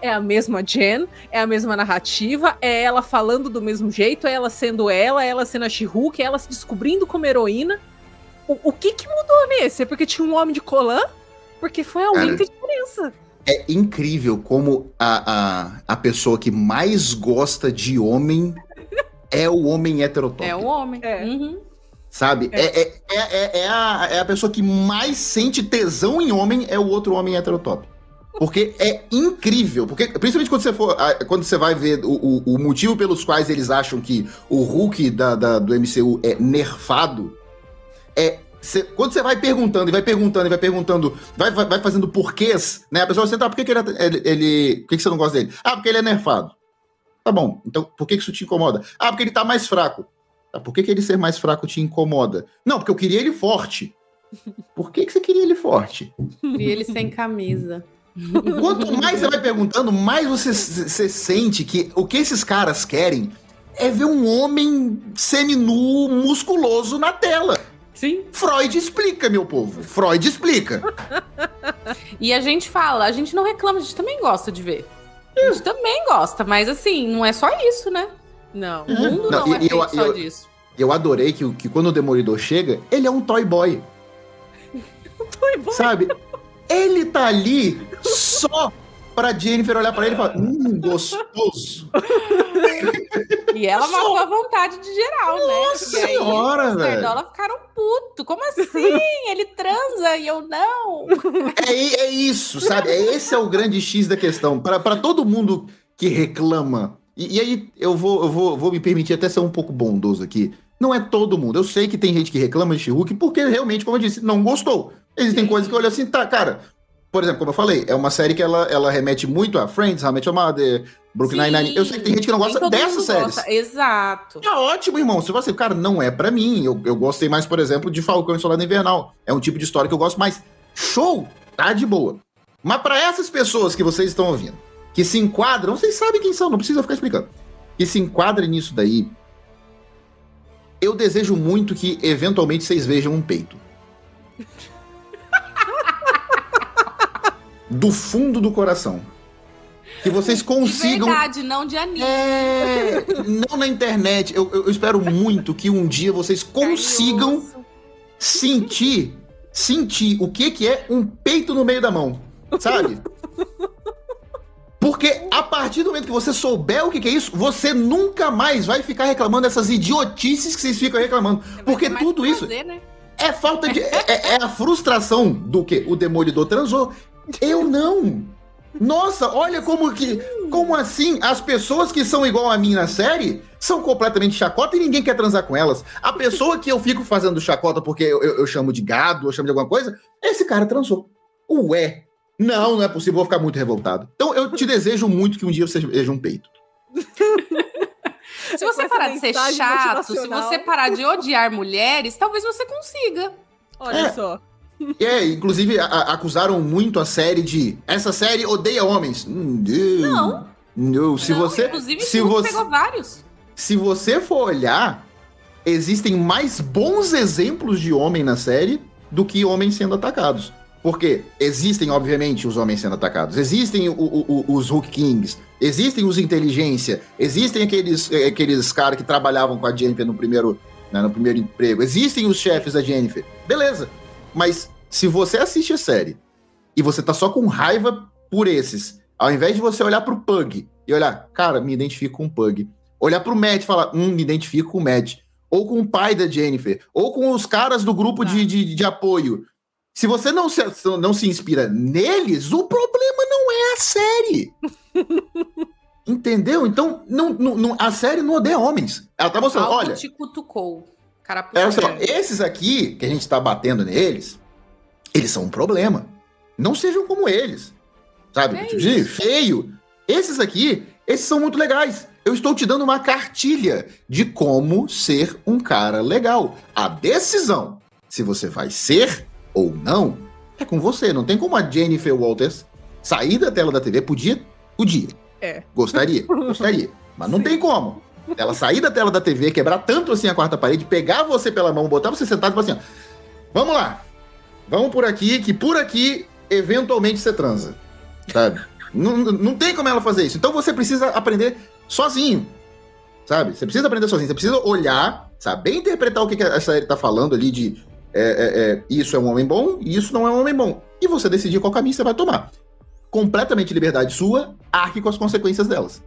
é a mesma Jen, é a mesma narrativa, é ela falando do mesmo jeito, é ela sendo ela, é ela sendo a She-Hulk, é ela se descobrindo como heroína. O, o que que mudou nesse? É porque tinha um homem de colã? Porque foi a única diferença. É incrível como a, a, a pessoa que mais gosta de homem (laughs) é o homem heterotópico. É o homem. É. Uhum. Sabe? É. É, é, é, é, a, é a pessoa que mais sente tesão em homem é o outro homem heterotópico. Porque é incrível. Porque, principalmente quando você for. Quando você vai ver o, o, o motivo pelos quais eles acham que o Hulk da, da, do MCU é nerfado. É. Cê, quando você vai perguntando e vai perguntando e vai perguntando, vai, vai, vai fazendo porquês, né? A pessoa vai ah, por que, que ele, ele, ele, Por que, que você não gosta dele? Ah, porque ele é nerfado. Tá bom. Então, por que, que isso te incomoda? Ah, porque ele tá mais fraco. Tá, por que, que ele ser mais fraco te incomoda? Não, porque eu queria ele forte. Por que, que você queria ele forte? Queria ele sem camisa. Quanto mais você vai perguntando, mais você, você sente que o que esses caras querem é ver um homem seminu, musculoso na tela. Sim. Freud explica, meu povo. Freud explica. (laughs) e a gente fala, a gente não reclama, a gente também gosta de ver. A gente também gosta, mas assim, não é só isso, né? Não, o mundo não, não é eu, só eu, disso. Eu adorei que, que quando o Demolidor chega, ele é um toy boy. (laughs) um toy boy? Sabe? Ele tá ali só pra Jennifer olhar pra ele e falar: Hum, gostoso. (laughs) E ela matou a vontade de geral, né? Nossa né? senhora, velho. Ela ficaram puto. Como assim? Ele transa e eu não. É, é isso, sabe? É, esse é o grande X da questão. Para todo mundo que reclama. E, e, aí eu, vou, eu vou, vou me permitir até ser um pouco bondoso aqui. Não é todo mundo. Eu sei que tem gente que reclama de she porque realmente, como eu disse, não gostou. Existem coisas que eu olho assim, tá, cara. Por exemplo, como eu falei, é uma série que ela, ela remete muito a Friends, How I Met Your Mother, Brooklyn Nine-Nine. Eu sei que tem gente que não gosta dessas séries. Gosta. Exato. É ótimo, irmão. Você, cara, não é para mim. Eu, eu gostei mais, por exemplo, de Falcão e Soldado Invernal. É um tipo de história que eu gosto mais. Show! Tá de boa. Mas para essas pessoas que vocês estão ouvindo, que se enquadram, vocês sabem quem são, não precisa ficar explicando. Que se enquadrem nisso daí, eu desejo muito que eventualmente vocês vejam um peito. (laughs) do fundo do coração que vocês (laughs) consigam. De verdade, não de anime. É, não na internet. Eu, eu, espero muito que um dia vocês consigam sentir, sentir o que, que é um peito no meio da mão, sabe? Porque a partir do momento que você souber o que, que é isso, você nunca mais vai ficar reclamando dessas idiotices que vocês ficam reclamando. Porque tudo isso né? é falta de. É, é, é a frustração do que o demolidor transou. Eu não. Nossa, olha como que. Como assim? As pessoas que são igual a mim na série são completamente chacota e ninguém quer transar com elas. A pessoa que eu fico fazendo chacota porque eu, eu, eu chamo de gado, eu chamo de alguma coisa, esse cara transou. Ué. Não, não é possível, vou ficar muito revoltado. Então eu te desejo muito que um dia você veja um peito. se você parar de ser chato, se você parar de odiar mulheres, talvez você consiga. Olha é. só. (laughs) É, inclusive a, acusaram muito a série de essa série odeia homens. Hum, não. Não, se não, você inclusive se você pegou vários. Se você for olhar, existem mais bons exemplos de homem na série do que homens sendo atacados. Porque existem, obviamente, os homens sendo atacados, existem o, o, o, os Hook Kings, existem os inteligência, existem aqueles, eh, aqueles caras que trabalhavam com a Jennifer no primeiro, né, no primeiro emprego, existem os chefes da Jennifer. Beleza. Mas se você assiste a série e você tá só com raiva por esses, ao invés de você olhar pro Pug e olhar, cara, me identifico com o Pug. Olhar pro Matt e falar, hum, me identifico com o Matt. Ou com o pai da Jennifer. Ou com os caras do grupo de, de, de apoio. Se você não se, não se inspira neles, o problema não é a série. (laughs) Entendeu? Então, não, não, a série não odeia homens. Ela tá mostrando, Algo olha... te cutucou. Cara, é, só, esses aqui, que a gente tá batendo neles, eles são um problema. Não sejam como eles. Sabe? É tipo, feio. Esses aqui, esses são muito legais. Eu estou te dando uma cartilha de como ser um cara legal. A decisão, se você vai ser ou não, é com você. Não tem como a Jennifer Walters sair da tela da TV. Podia? Podia. É. Gostaria, (laughs) gostaria. Mas não Sim. tem como. Ela sair da tela da TV, quebrar tanto assim a quarta parede, pegar você pela mão, botar você sentado e falar assim: vamos lá, vamos por aqui, que por aqui, eventualmente você transa. Sabe? não, não tem como ela fazer isso. Então você precisa aprender sozinho. Sabe? Você precisa aprender sozinho. Você precisa olhar, saber interpretar o que, que a série tá falando ali de é, é, é, isso é um homem bom e isso não é um homem bom. E você decidir qual caminho você vai tomar. Completamente liberdade sua, arque com as consequências delas.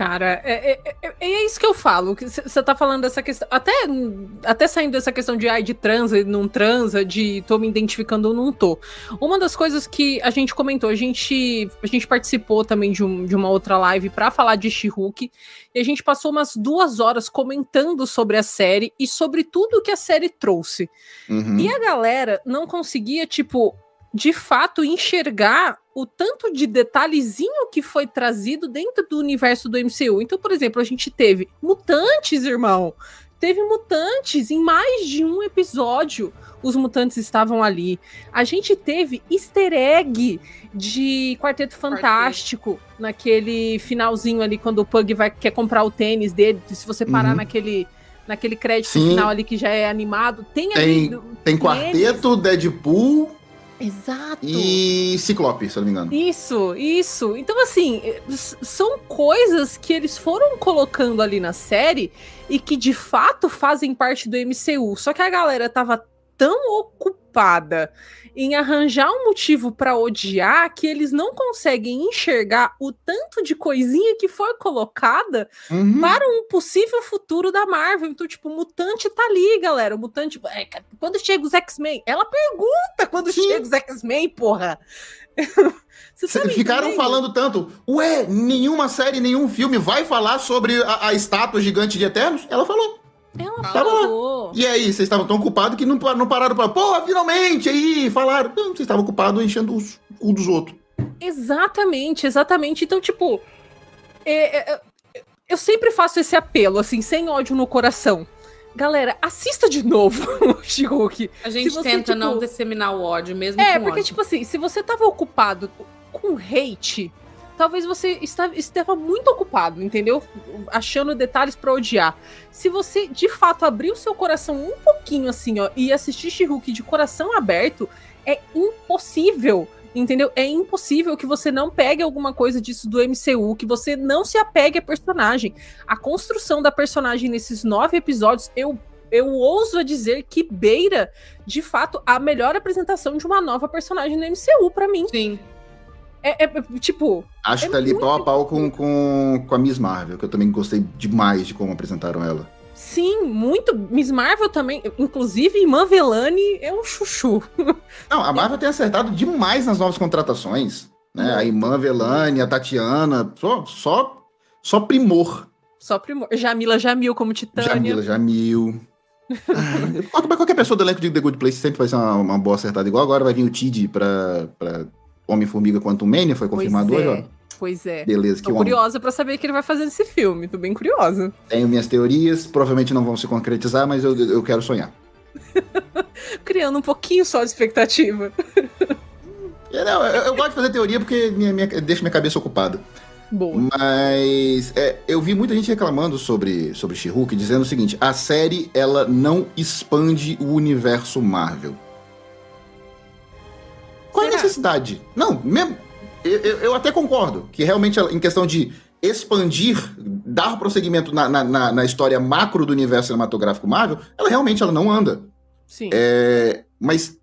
Cara, é, é, é, é, isso que eu falo. Você tá falando dessa questão. Até, até saindo dessa questão de ai, de transa e não transa, de tô me identificando ou não tô. Uma das coisas que a gente comentou, a gente, a gente participou também de, um, de uma outra live para falar de She-Hulk. E a gente passou umas duas horas comentando sobre a série e sobre tudo que a série trouxe. Uhum. E a galera não conseguia, tipo, de fato enxergar o tanto de detalhezinho que foi trazido dentro do universo do MCU. Então, por exemplo, a gente teve mutantes, irmão. Teve mutantes em mais de um episódio. Os mutantes estavam ali. A gente teve easter egg de Quarteto Fantástico Quarteto. naquele finalzinho ali, quando o Pug vai, quer comprar o tênis dele. Se você parar uhum. naquele naquele crédito Sim. final ali que já é animado, tem, tem ali. Tem Quarteto, Deadpool Exato. E Ciclope, se eu não me engano. Isso, isso. Então, assim, são coisas que eles foram colocando ali na série e que de fato fazem parte do MCU. Só que a galera tava tão ocupada em arranjar um motivo para odiar que eles não conseguem enxergar o tanto de coisinha que foi colocada uhum. para um possível futuro da Marvel. Então, tipo, o mutante tá ali, galera. O mutante. É, quando chega os X-Men? Ela pergunta quando Sim. chega os X-Men, porra. (laughs) Ficaram falando tanto, ué, nenhuma série, nenhum filme vai falar sobre a, a estátua gigante de Eternos? Ela falou. Ela falou. E aí, vocês estavam tão ocupados que não, não pararam para, pô, finalmente, aí, falaram. Não, vocês estavam ocupados enchendo os cu dos outros. Exatamente, exatamente. Então, tipo, é, é, é, eu sempre faço esse apelo, assim, sem ódio no coração. Galera, assista de novo (laughs) o She-Hulk. A gente você, tenta tipo... não disseminar o ódio mesmo. É, porque, ódio. tipo assim, se você tava ocupado com hate talvez você estava muito ocupado, entendeu? Achando detalhes para odiar. Se você de fato abrir o seu coração um pouquinho assim, ó, e assistir She-Hulk de coração aberto, é impossível Entendeu? É impossível que você não pegue alguma coisa disso do MCU, que você não se apegue a personagem. A construção da personagem nesses nove episódios, eu, eu ouso dizer que beira, de fato, a melhor apresentação de uma nova personagem no MCU para mim. Sim. É, é, tipo. Acho é que tá ali pau a pau com, com, com a Miss Marvel, que eu também gostei demais de como apresentaram ela. Sim, muito. Miss Marvel também. Inclusive, Iman Velani é um chuchu. (laughs) Não, a Marvel tem acertado demais nas novas contratações. Né? A Iman Velani, a Tatiana, só, só, só primor. Só primor. Jamila Jamil como Titânia. Jamila Jamil. (laughs) Ah, mas qualquer pessoa do elenco de The Good Place sempre vai ser uma, uma boa acertada. Igual agora vai vir o Tid pra, pra Homem-Formiga Quantum Mania, foi confirmado pois hoje, é, ó. Pois é. Beleza, que Tô curiosa pra saber o que ele vai fazer nesse filme. Tô bem curiosa. Tenho minhas teorias, provavelmente não vão se concretizar, mas eu, eu quero sonhar. (laughs) Criando um pouquinho só de expectativa. (laughs) É, não, eu, eu gosto de fazer teoria porque minha, minha- deixa minha cabeça ocupada. Boa. Mas é, eu vi muita gente reclamando sobre, sobre She-Hulk, dizendo o seguinte: a série ela não expande o universo Marvel. Qual é a Será? necessidade? Não, mesmo. Eu, eu- eu até concordo que realmente em questão de expandir, dar prosseguimento na, na, na- história macro do universo cinematográfico Marvel, ela realmente ela não anda. Sim. É, mas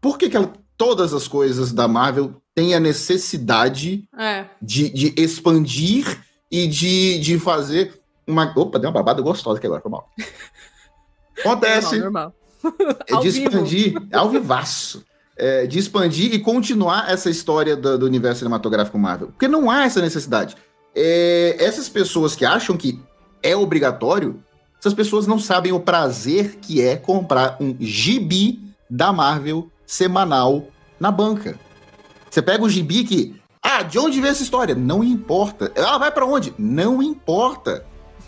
por que, que ela- todas as coisas da Marvel têm a necessidade É. de, de expandir e de, de fazer uma. Opa, deu uma babada gostosa aqui agora, foi mal. (laughs) Acontece. Normal, normal. É de expandir, ao vivaço. É, de expandir e continuar essa história do, do universo cinematográfico Marvel. Porque não há essa necessidade. É, essas pessoas que acham que é obrigatório, essas pessoas não sabem o prazer que é comprar um gibi da Marvel semanal na banca. Você pega o gibi que. Ah, de onde veio essa história? Não importa. Ela vai pra onde? Não importa.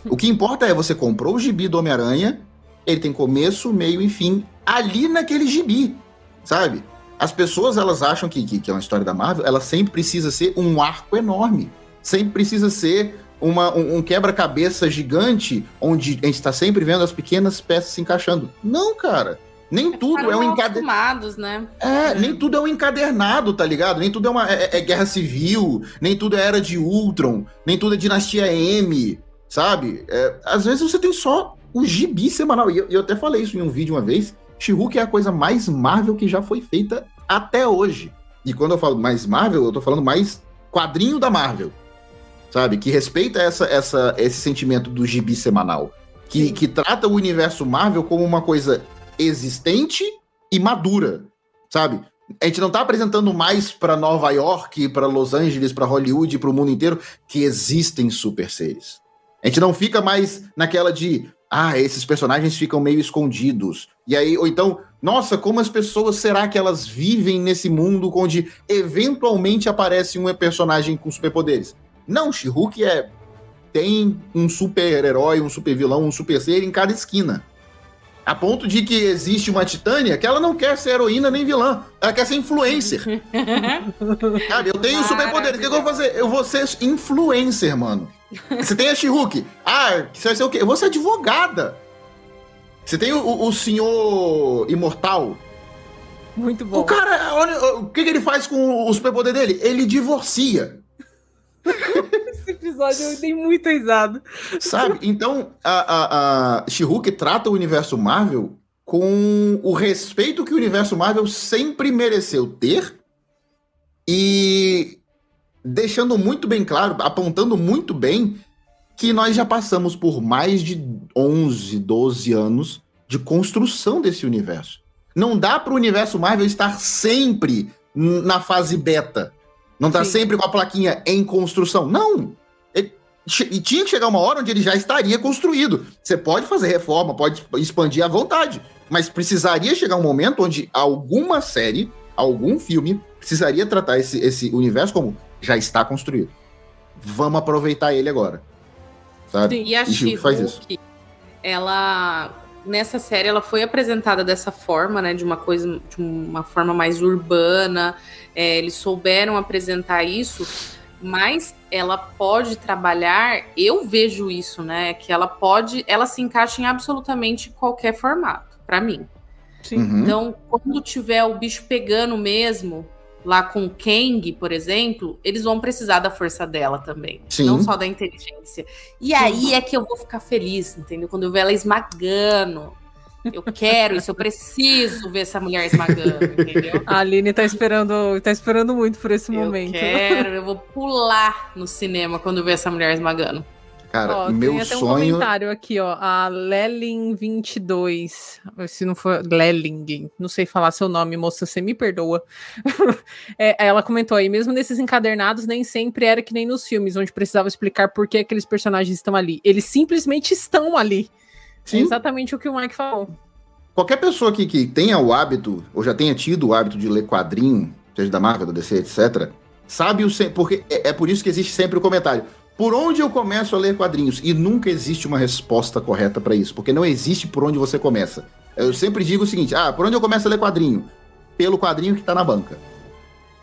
O que importa é você comprou o gibi do Homem-Aranha, ele tem começo, meio e fim ali naquele gibi, sabe? As pessoas elas acham que, que, que é uma história da Marvel, ela sempre precisa ser um arco enorme, sempre precisa ser uma, um, um quebra-cabeça gigante onde a gente está sempre vendo as pequenas peças se encaixando. Não, cara. Nem tudo Ficaram é um encadernado. né? É, nem tudo é um encadernado, tá ligado? Nem tudo é uma é, é guerra civil, nem tudo é era de Ultron, nem tudo é dinastia M, sabe? É, às vezes você tem só o gibi semanal. E eu, eu até falei isso em um vídeo uma vez. She-Hulk é a coisa mais Marvel que já foi feita até hoje. E quando eu falo mais Marvel, eu tô falando mais quadrinho da Marvel, sabe? Que respeita essa, essa, esse sentimento do gibi semanal. Que, que trata o universo Marvel como uma coisa existente e madura, sabe? A gente não tá apresentando mais para Nova York, para Los Angeles, para Hollywood, para o mundo inteiro que existem super seres. A gente não fica mais naquela de ah, esses personagens ficam meio escondidos. E aí, ou então, nossa, como as pessoas será que elas vivem nesse mundo onde eventualmente aparece um personagem com superpoderes? Não, She-Hulk é tem um super-herói, um super-vilão, um super-ser em cada esquina. A ponto de que existe uma Titânia que ela não quer ser heroína nem vilã. Ela quer ser influencer. (laughs) Sabe, eu tenho superpoderes. O que eu vou fazer? Eu vou ser influencer, mano. Você tem a She-Hulk. Ah, você vai ser o quê? Eu vou ser advogada. Você tem o, o- senhor imortal. Muito bom. O cara, olha, o que, que ele faz com o superpoder dele? Ele divorcia. Esse episódio eu dei muita risada. Sabe? Então, a, a, a She-Hulk trata o universo Marvel com o respeito que o universo Marvel sempre mereceu ter e deixando muito bem claro, apontando muito bem que nós já passamos por mais de 11, 12 anos de construção desse universo. Não dá para o universo Marvel estar sempre na fase beta. Não tá Sim. sempre com a plaquinha em construção. Não! E tinha que chegar uma hora onde ele já estaria construído. Você pode fazer reforma, pode expandir à vontade, mas precisaria chegar um momento onde alguma série, algum filme, precisaria tratar esse, esse universo como já está construído. Vamos aproveitar ele agora. Sabe? E a E She-Hulk faz isso. Ela nessa série ela foi apresentada dessa forma, né, de uma coisa, de uma forma mais urbana. É, eles souberam apresentar isso, Mas ela pode trabalhar, eu vejo isso, né? Que ela pode, ela se encaixa em absolutamente qualquer formato, para mim. Sim. Uhum. Então, quando tiver o bicho pegando mesmo, lá com o Kang, por exemplo, eles vão precisar da força dela também. Sim. Não só da inteligência. E aí é que eu vou ficar feliz, entendeu? Quando eu ver ela esmagando. Eu quero isso, eu preciso ver essa mulher esmagando, entendeu? A Aline tá esperando, tá esperando muito por esse Eu momento. quero, eu vou pular no cinema quando ver essa mulher esmagando. Cara, Ó, meu tem até um sonho. comentário aqui, ó. A Lelin22. Se não for Leling, não sei falar seu nome, moça, você me perdoa. (laughs) É, ela comentou aí, mesmo nesses encadernados, nem sempre era que nem nos filmes, onde precisava explicar por que aqueles personagens estão ali. Eles simplesmente estão ali. É Sim, exatamente o que o Mike falou. qualquer pessoa que, que tenha o hábito, ou já tenha tido o hábito de ler quadrinho, seja da Marvel, da DC, etc., sabe o. Porque é, é por isso que existe sempre o comentário. Por onde eu começo a ler quadrinhos? E nunca existe uma resposta correta para isso, porque não existe por onde você começa. Eu sempre digo o seguinte: ah, por onde eu começo a ler quadrinho? Pelo quadrinho que tá na banca.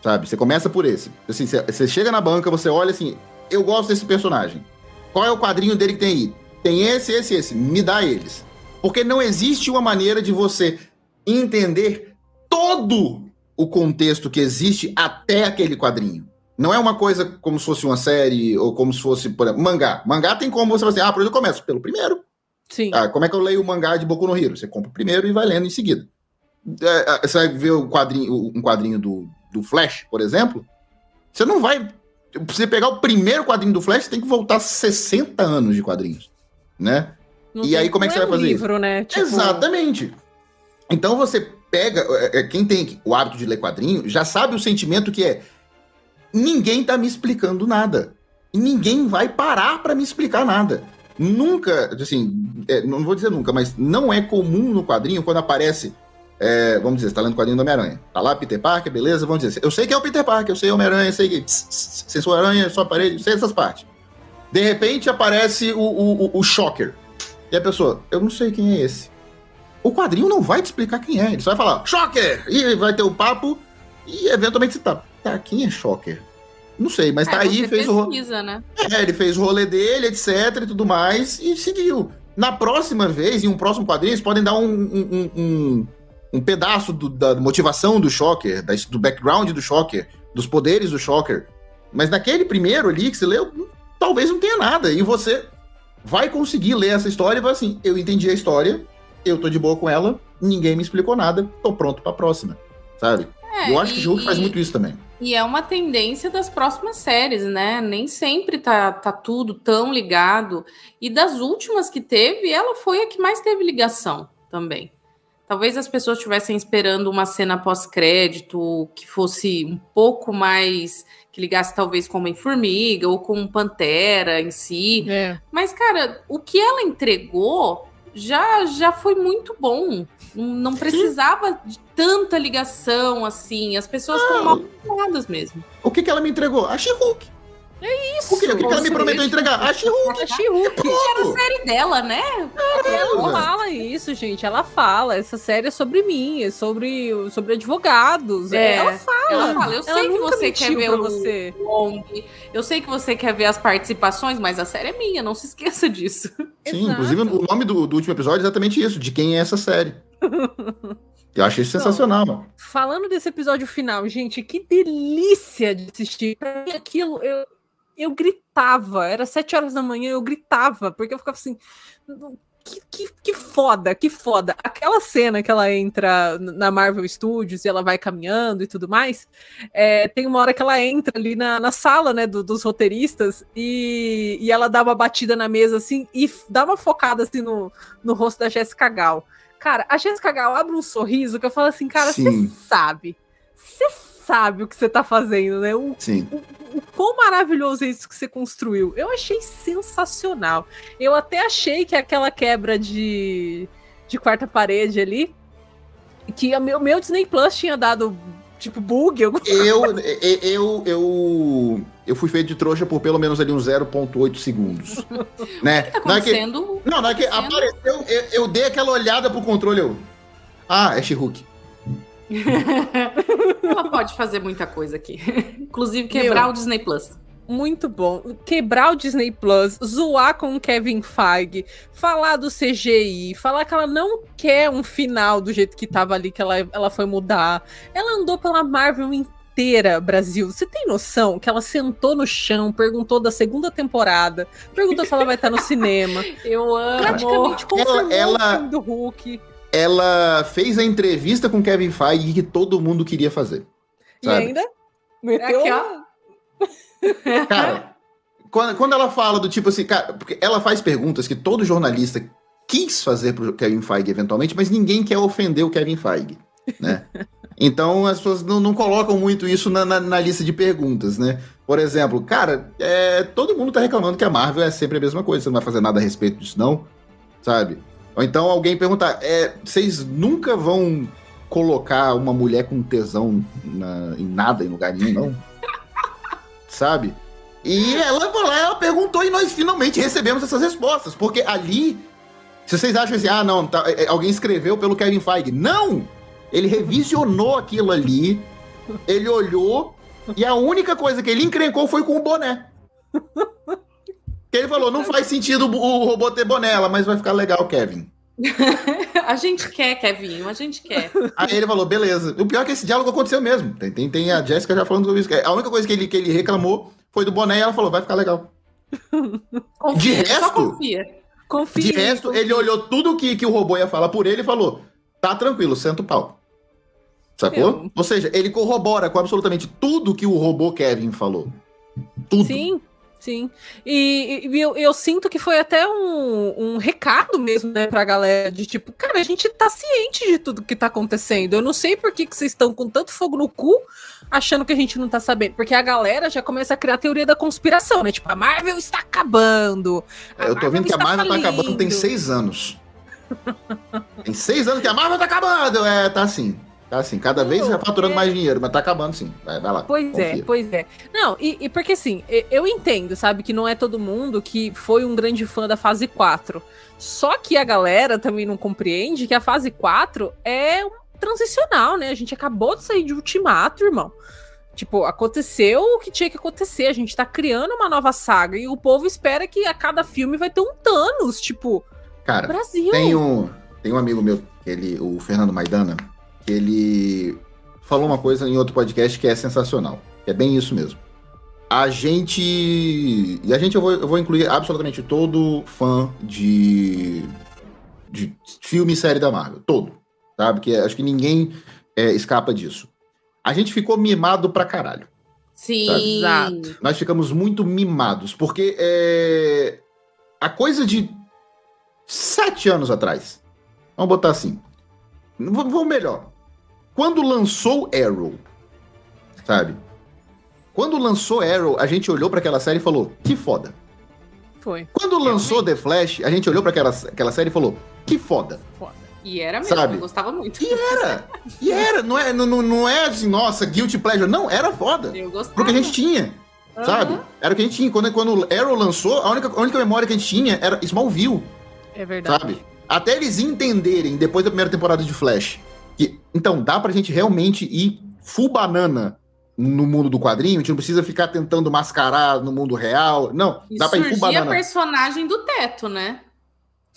Sabe? Você começa por esse. Assim, você, chega na banca, você olha assim: eu gosto desse personagem. Qual é o quadrinho dele que tem aí? Tem esse, esse, esse. Me dá eles. Porque não existe uma maneira de você entender todo o contexto que existe até aquele quadrinho. Não é uma coisa como se fosse uma série ou como se fosse, por exemplo, mangá. Mangá tem como você fazer, ah, por onde eu começo? Pelo primeiro. Sim. Ah, como é que eu leio o mangá de Boku no Hero? Você compra o primeiro e vai lendo em seguida. É, é, você vai ver o quadrinho, um quadrinho do, do Flash, por exemplo. Você não vai. Você pegar o primeiro quadrinho do Flash, você tem que voltar 60 anos de quadrinhos. Né? Não e aí, como é que você vai um fazer livro, né? Tipo, Exatamente. Então você pega. é, é, Quem tem o hábito de ler quadrinho já sabe o sentimento que é. Ninguém tá me explicando nada. E ninguém vai parar para me explicar nada. Nunca, assim, é, não vou dizer nunca, mas não é comum no quadrinho quando aparece. é, vamos dizer, você tá lendo o quadrinho do Homem-Aranha. Tá lá Peter Parker, beleza? Vamos dizer. Eu sei que é o Peter Parker, eu sei Homem-Aranha, eu sei que. Você sou aranha, sua parede, eu sei essas partes. De repente aparece o, o, o- o Shocker. E a pessoa, eu não sei quem é esse. O quadrinho não vai te explicar quem é. Ele só vai falar, Shocker! E vai ter o papo. E eventualmente você tá. Tá, quem é Shocker? Não sei, mas tá É, aí, você fez o. ro- pesquisa, né? É, ele fez o rolê dele, etc e tudo mais, e seguiu. Na próxima vez, em um próximo quadrinho, eles podem dar um, um, um, um- um pedaço do- da motivação do Shocker, da- do background do Shocker, dos poderes do Shocker. Mas naquele primeiro ali que você leu, hum, talvez não tenha nada. E você vai conseguir ler essa história e vai assim: eu entendi a história, eu tô de boa com ela, ninguém me explicou nada, tô pronto pra próxima. Sabe? É, eu acho que e- o jogo faz muito isso também. E é uma tendência das próximas séries, né? Nem sempre tá, tá tudo tão ligado. E das últimas que teve, ela foi a que mais teve ligação também. Talvez as pessoas estivessem esperando uma cena pós-crédito que fosse um pouco mais. que ligasse talvez com Homem-Formiga ou com Pantera em si. É. Mas, cara, o que ela entregou já, já foi muito bom. Não, precisava de tanta ligação assim. As pessoas estão Não. mal mesmo. O que, que ela me entregou? A She-Hulk. Isso. O que, o que ela me prometeu entregar? A She-Hulk. A She-Hulk. Pronto. série dela, né? Ela fala isso, gente. Ela fala. Essa série é sobre mim, é sobre, sobre advogados. É. Ela fala. Ela fala, eu Ela sei que você quer ver o você. Wong, eu sei que você quer ver as participações, mas a série é minha, não se esqueça disso. Sim, Exato. inclusive o nome do, do último episódio é exatamente isso, de quem é essa série. (laughs) Eu achei isso sensacional, mano. Falando desse episódio final, gente, que delícia de assistir. Pra mim, aquilo, eu, eu gritava. Era sete horas da manhã, eu gritava, porque eu ficava assim. Que, que, que foda, que foda. Aquela cena que ela entra na Marvel Studios e ela vai caminhando e tudo mais. é, tem uma hora que ela entra ali na, na sala, né, do- dos roteiristas e, e ela dá uma batida na mesa assim e dá uma focada assim no, no rosto da Jéssica Gal. Cara, a Jéssica Gal abre um sorriso que eu falo assim, cara, você sabe. Você sabe o que você tá fazendo, né? O, Sim. o quão maravilhoso é isso que você construiu. Eu achei sensacional. Eu até achei que aquela quebra de, de quarta parede ali, que o meu, meu Disney Plus tinha dado, tipo, bug. alguma- Eu, (laughs) eu, eu, eu, fui feito de trouxa por pelo menos ali uns 0.8 segundos. (laughs) né? Tá Na que- acontecendo. não, na que acontecendo? apareceu, eu, eu dei aquela olhada pro controle, eu... Ah, é She-Hulk. (laughs) Ela pode fazer muita coisa aqui. Inclusive quebrar Meu. o Disney Plus. muito bom. Quebrar o Disney Plus, zoar com o Kevin Feige, falar do CGI, falar que ela não quer um final do jeito que tava ali, que ela, ela foi mudar. Ela andou pela Marvel inteira, Brasil. Você tem noção que ela sentou no chão, perguntou da segunda temporada, perguntou se ela vai estar no cinema. (laughs) Eu amo. Praticamente confirmou Ela- ela- o filme do Hulk. Ela fez a entrevista com Kevin Feige que todo mundo queria fazer. E Sabe? ainda meteu Aqui, ó. (laughs) (laughs) Cara, quando, quando ela fala do tipo assim, cara, porque ela faz perguntas que todo jornalista quis fazer pro Kevin Feige eventualmente, mas ninguém quer ofender o Kevin Feige, né? (laughs) Então as pessoas não, não colocam muito isso na, na- na lista de perguntas, né? Por exemplo, cara, é, todo mundo tá reclamando que a Marvel é sempre a mesma coisa, você não vai fazer nada a respeito disso, não, sabe? Ou então alguém perguntar, é, vocês nunca vão colocar uma mulher com tesão na- em nada, em lugar nenhum, não? (laughs) sabe? E ela, ela perguntou e nós finalmente recebemos essas respostas, porque ali, se vocês acham assim, ah, não, tá, é, alguém escreveu pelo Kevin Feige. Não! Ele revisionou aquilo ali, ele olhou, e a única coisa que ele encrencou foi com o boné. (laughs) Que ele falou, não faz sentido o robô ter boné, ela, mas vai ficar legal, Kevin. (laughs) A gente quer, Kevinho, a gente quer. Aí ele falou, beleza. O pior é que esse diálogo aconteceu mesmo. Tem, tem, tem a Jéssica já falando sobre isso. A única coisa que ele, que ele reclamou foi do boné e ela falou, vai ficar legal. Confia, De só resto- confia. Confia. De resto, confia. ele olhou tudo que, que o robô ia falar por ele e falou: tá tranquilo, senta o pau. Sacou? Ou seja, ele corrobora com absolutamente tudo que o robô Kevin falou. Tudo. Sim, sim. E, e eu, eu sinto que foi até um, um recado mesmo, né, pra galera, de tipo, cara, a gente tá ciente de tudo que tá acontecendo. Eu não sei por que, que vocês estão com tanto fogo no cu achando que a gente não tá sabendo. Porque a galera já começa a criar a teoria da conspiração, né? Tipo, a Marvel está acabando. Eu tô vendo que a Marvel tá acabando tem falindo. seis anos. tem seis anos que a Marvel tá acabando. É, tá assim. Tá assim. Cada vez tá faturando é- mais dinheiro, mas tá acabando sim. Vai, vai lá. Pois é, confia. pois é. Não, e, e porque assim, eu entendo, sabe, que não é todo mundo que foi um grande fã da fase 4. Só que a galera também não compreende que a fase 4 é um transicional, né? A gente acabou de sair de ultimato, irmão. Tipo, aconteceu o que tinha que acontecer. A gente tá criando uma nova saga e o povo espera que a cada filme vai ter um Thanos, tipo, Cara, Brasil. Tem um, tem um amigo meu, ele, o Fernando Maidana, ele falou uma coisa em outro podcast que é sensacional. que É bem isso mesmo. A gente. E a gente eu vou, eu vou incluir absolutamente todo fã de. de filme e série da Marvel. Todo. Sabe? Porque acho que ninguém é, escapa disso. A gente ficou mimado pra caralho. Sim. Exato. Nós ficamos muito mimados, porque é, a coisa de sete anos atrás, vamos botar assim, vamos melhor. Quando lançou Arrow, sabe? Quando lançou Arrow, a gente olhou pra aquela série e falou, que foda. Foi. Quando lançou The Flash, a gente olhou pra aquela, aquela série e falou, que foda. Foda. E era mesmo, Sabe? eu gostava muito. E era, e (laughs) era, não é, não, não- é assim, nossa, guilty pleasure, não, era foda. Eu gostava. Porque a gente tinha. Aham. Sabe? Era o que a gente tinha. Quando, quando o Arrow lançou, a única, a única memória que a gente tinha era Smallville, É verdade. sabe? Até eles entenderem, depois da primeira temporada de Flash, que, então, dá pra gente realmente ir full banana no mundo do quadrinho, a gente não precisa ficar tentando mascarar no mundo real. Não, E dá pra ir full banana. personagem do teto, né?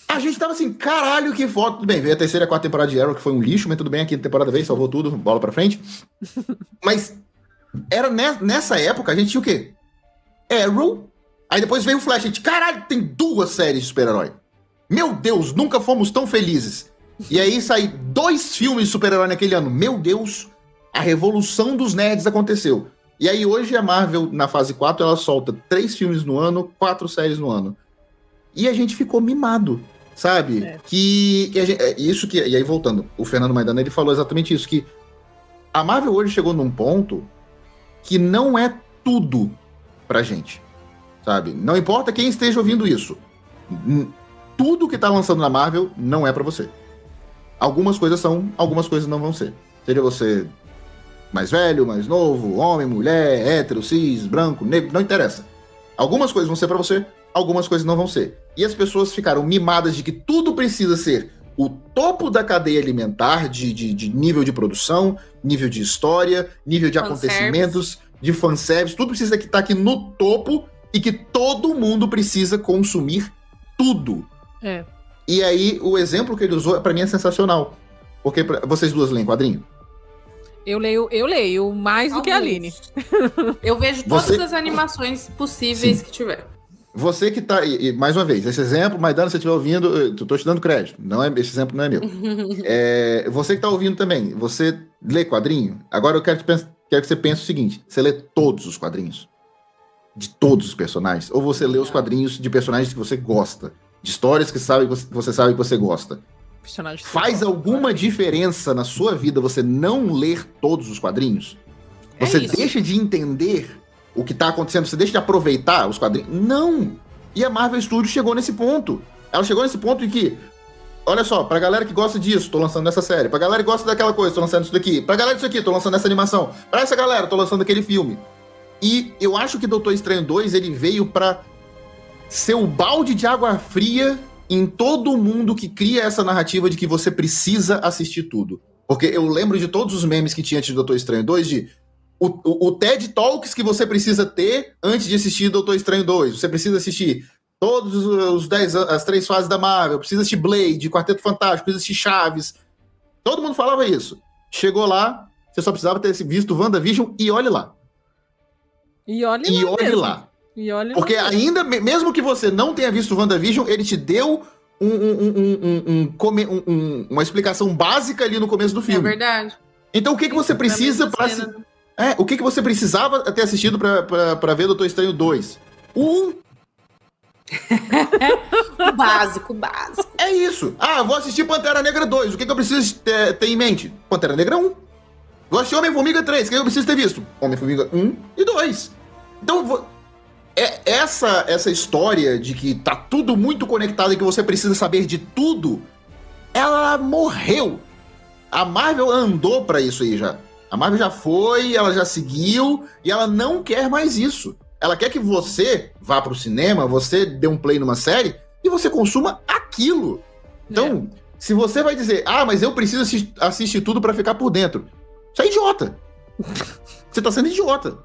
A gente tava assim, caralho, que foto. Tudo bem, veio a terceira e a quarta temporada de Arrow, que foi um lixo, mas tudo bem, a quinta temporada veio, salvou tudo, bola pra frente. (laughs) mas era ne- nessa época, a gente tinha o quê? Arrow, aí depois veio o Flash, a gente, caralho, tem duas séries de super-herói. Meu Deus, nunca fomos tão felizes. E aí sai dois filmes de super-herói naquele ano. Meu Deus, a revolução dos nerds aconteceu. E aí hoje a Marvel, na fase 4, ela solta três filmes no ano, quatro séries no ano. E a gente ficou mimado, sabe? É. Que, que gente- é isso que. E aí voltando, o Fernando Maidana ele falou exatamente isso, que a Marvel hoje chegou num ponto que não é tudo pra gente, sabe? Não importa quem esteja ouvindo isso. Tudo que tá lançando na Marvel não é pra você. Algumas coisas são, algumas coisas não vão ser. Seja você mais velho, mais novo, homem, mulher, hétero, cis, branco, negro, não interessa. Algumas coisas vão ser pra você, algumas coisas não vão ser. E as pessoas ficaram mimadas de que tudo precisa ser o topo da cadeia alimentar de, de, de nível de produção, nível de história, nível de Fanservice. acontecimentos, de fanservice, tudo precisa estar aqui no topo e que todo mundo precisa consumir tudo. É. E aí, o exemplo que ele usou, pra mim, é sensacional. Porque pra- vocês duas leem quadrinho? Eu leio, eu leio mais do que a Aline. Eu vejo todas Você- as animações possíveis que tiver. Você que tá. E, e, mais uma vez, esse exemplo, Maidana, se você estiver ouvindo, eu tô te dando crédito. Não é, esse exemplo não é meu. (laughs) É, você que tá ouvindo também, você lê quadrinho? Agora eu quero, te pens- quero que você pense o seguinte: você lê todos os quadrinhos? De todos os personagens? Ou você lê os quadrinhos de personagens que você gosta? De histórias que sabe, você- sabe que você gosta? Faz alguma diferença na sua vida você não ler todos os quadrinhos? É Você isso. deixa de entender o que tá acontecendo? Você deixa de aproveitar os quadrinhos? Não! E a Marvel Studios chegou nesse ponto. Ela chegou nesse ponto em que, olha só, pra galera que gosta disso, tô lançando essa série. Pra galera que gosta daquela coisa, tô lançando isso daqui. Pra galera disso aqui, tô lançando essa animação. Pra essa galera, tô lançando aquele filme. E eu acho que Doutor Estranho 2, ele veio pra ser o balde de água fria em todo mundo que cria essa narrativa de que você precisa assistir tudo. Porque eu lembro de todos os memes que tinha antes de Doutor Estranho 2 de o, o, o TED Talks que você precisa ter antes de assistir Doutor Estranho 2. Você precisa assistir todos os 10 an- as três fases da Marvel, precisa assistir Blade, Quarteto Fantástico, precisa assistir Chaves. Todo mundo falava isso. Chegou lá, você só precisava ter visto WandaVision e olhe lá. E olha E lá olhe lá. E olha Porque ainda, me- mesmo que você não tenha visto o WandaVision, ele te deu um- um- um- um- um- um- um- uma explicação básica ali no começo do É filme. verdade. então o que, que você precisa para cena. é, o que, que você precisava ter assistido pra ver Doutor Estranho 2? Um (laughs) O básico, o básico. é isso. Ah, vou assistir Pantera Negra 2. O que, que eu preciso ter, ter em mente? Pantera Negra 1. Vou assistir Homem-Formiga 3. O que, que eu preciso ter visto? Homem-Formiga 1 e 2. Então, vo- é, essa, essa história de que tá tudo muito conectado e que você precisa saber de tudo, ela morreu. A Marvel andou pra isso aí já. A Marvel já foi, ela já seguiu e ela não quer mais isso. Ela quer que você vá pro cinema, você dê um play numa série e você consuma aquilo. Então, se você vai dizer, ah, mas eu preciso assi- assistir tudo pra ficar por dentro, você é idiota. (laughs) você tá sendo idiota.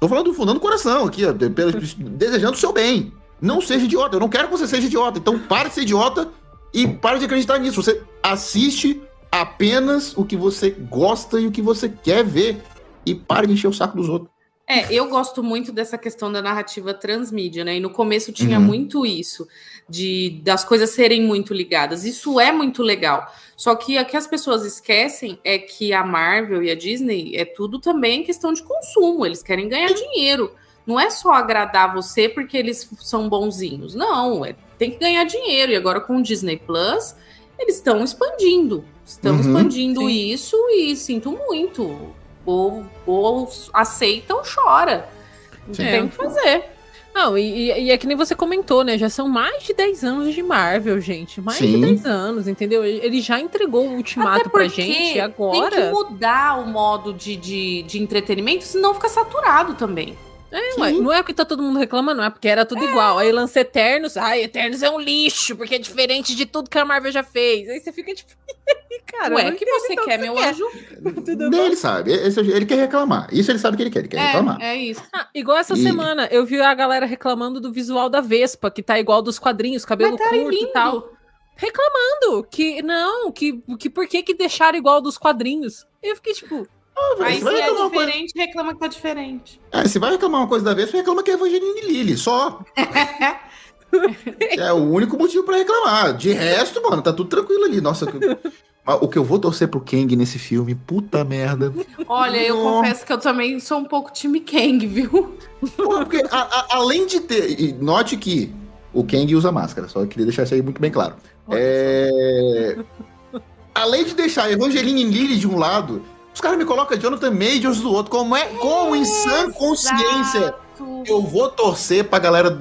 Tô falando do fundando do coração aqui, ó, pelo- desejando o seu bem. Não seja idiota. Eu não quero que você seja idiota. Então, pare de ser idiota e pare de acreditar nisso. Você assiste apenas o que você gosta e o que você quer ver. E pare de encher o saco dos outros. É, eu gosto muito dessa questão da narrativa transmídia, né? E no começo tinha Uhum. muito isso, de das coisas serem muito ligadas. Isso é muito legal. Só que o que as pessoas esquecem é que a Marvel e a Disney é tudo também questão de consumo. Eles querem ganhar dinheiro. Não é só agradar você porque eles são bonzinhos. Não, é, tem que ganhar dinheiro. E agora com o Disney Plus, eles estão expandindo. Estão Uhum, expandindo sim. isso e sinto muito. Ou, ou aceita ou chora. Não tem o que fazer. Não, e, e- é que nem você comentou, né? Já são mais de 10 anos de Marvel, gente. Mais de Sim. 10 anos, entendeu? Ele já entregou o ultimato pra gente Tem que agora. mudar o modo de, de, de entretenimento, senão fica saturado também. É, ué, não é porque tá todo mundo reclamando, não é porque era tudo igual. Aí lança Eternos, ai, Eternos é um lixo, porque é diferente de tudo que a Marvel já fez. Aí você fica tipo, (laughs) cara, Ué, não o que você então quer, que meu quer. anjo? Nem bom? ele sabe. Esse- ele quer reclamar. Isso ele sabe que ele quer. Ele quer reclamar. É, é isso. Ah, igual essa E- semana, eu vi a galera reclamando do visual da Vespa, que tá igual dos quadrinhos, cabelo tá curto e tal. lindo. Reclamando que não, que, que por que que deixaram igual dos quadrinhos? Eu fiquei tipo, Ah, velho, Aí se é uma coisa- diferente, reclama que tá diferente. É, se vai reclamar uma coisa da vez, você reclama que é Evangeline Lilly, só. (laughs) é o único motivo pra reclamar. De resto, mano, tá tudo tranquilo ali. Nossa, o que eu (laughs) vou torcer pro Kang nesse filme, puta merda. Olha, eu confesso que eu também sou um pouco time Kang, viu? Porque a- a- além de ter. Note que o Kang usa máscara, só queria deixar isso aí muito bem claro. É... Além de deixar Evangeline Lilly de um lado, os caras me colocam Jonathan Majors do outro. Como é? Com em sã consciência eu vou torcer pra galera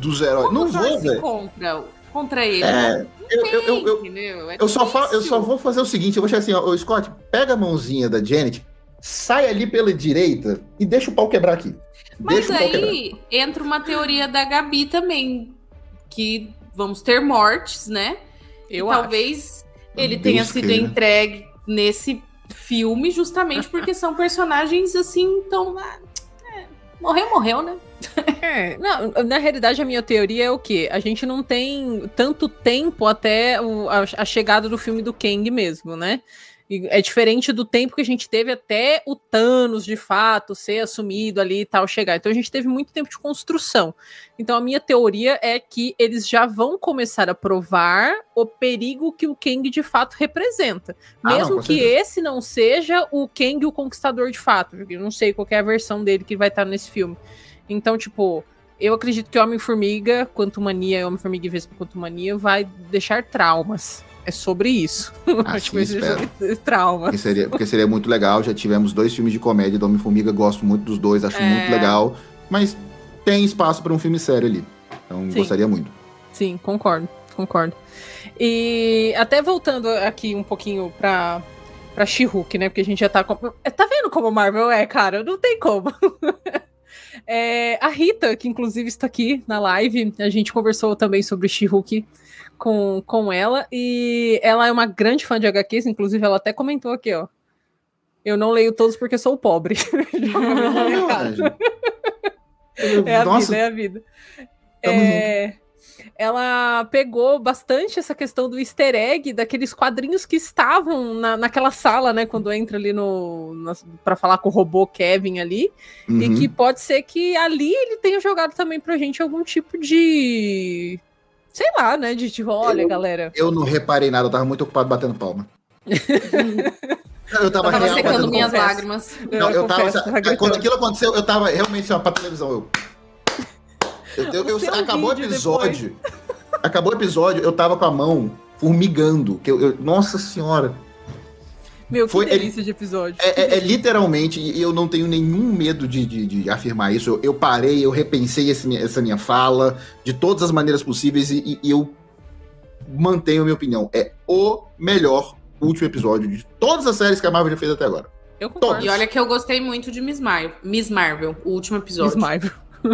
dos heróis. Não Como vou, torce velho. Contra, contra ele. É, eu, eu, eu, eu? É eu só fa- eu só vou fazer o seguinte: eu vou chegar assim, ó, Scott, pega a mãozinha da Janet, sai ali pela direita e deixa o pau quebrar aqui. Mas deixa aí entra uma teoria da Gabi também, que vamos ter mortes, né? eu e acho. talvez ele Deus tenha sido queira. entregue nesse filme justamente porque são personagens assim tão ah, Morreu, morreu, né? (laughs) É, não, na realidade, a minha teoria é o quê? A gente não tem tanto tempo até o, a, a, chegada do filme do Kang mesmo, né? E é diferente do tempo que a gente teve até o Thanos, de fato, ser assumido ali e tal, chegar. Então a gente teve muito tempo de construção. Então a minha teoria é que eles já vão começar a provar o perigo que o Kang de fato representa. Ah, Mesmo não, que certeza. esse não seja o Kang o Conquistador de fato. Eu não sei qual é a versão dele que vai estar nesse filme. Então, tipo, eu acredito que Homem-Formiga, Quanto Mania, Homem-Formiga e Vespa Quanto Mania vai deixar traumas é sobre isso. Assim (laughs) tipo, sobre trauma. Porque seria, porque seria muito legal. Já tivemos dois filmes de comédia do Homem-Formiga, gosto muito dos dois, acho é... muito legal. Mas tem espaço para um filme sério ali. Então Sim. gostaria muito. Sim, concordo, concordo. E até voltando aqui um pouquinho pra, pra She-Hulk, né? Porque a gente já tá. Com... Tá vendo como Marvel é, cara? Não tem como. (laughs) É, a Rita, que inclusive está aqui na live, a gente conversou também sobre She-Hulk com, com ela, e ela é uma grande fã de HQs, inclusive ela até comentou aqui, ó. Eu não leio todos porque sou pobre. (laughs) (laughs) é a Nossa. vida, é a vida. É, ela pegou bastante essa questão do easter egg daqueles quadrinhos que estavam na, naquela sala, né? Quando entra ali no. para falar com o robô Kevin ali. Uhum. E que pode ser que ali ele tenha jogado também pra gente algum tipo de sei lá, né? De tipo, olha, eu, galera. Eu não reparei nada, eu tava muito ocupado batendo palma. (laughs) eu tava, eu tava secando minhas confesso. lágrimas. Não, eu, eu tava. quando aquilo aconteceu, eu tava realmente ó, pra televisão. Eu. eu, eu acabou o episódio. acabou o episódio, eu tava com a mão formigando. Que eu, nossa senhora. Meu, que Foi, é delícia é, de episódio. É, é, é, literalmente, e eu não tenho nenhum medo de, de, de afirmar isso. Eu, eu, parei, eu repensei esse, essa minha fala de todas as maneiras possíveis e, e eu mantenho a minha opinião. É o melhor último episódio de todas as séries que a Marvel já fez até agora. Eu concordo. E olha que eu gostei muito de Miss Marvel, Miss Marvel o último episódio. Miss Marvel.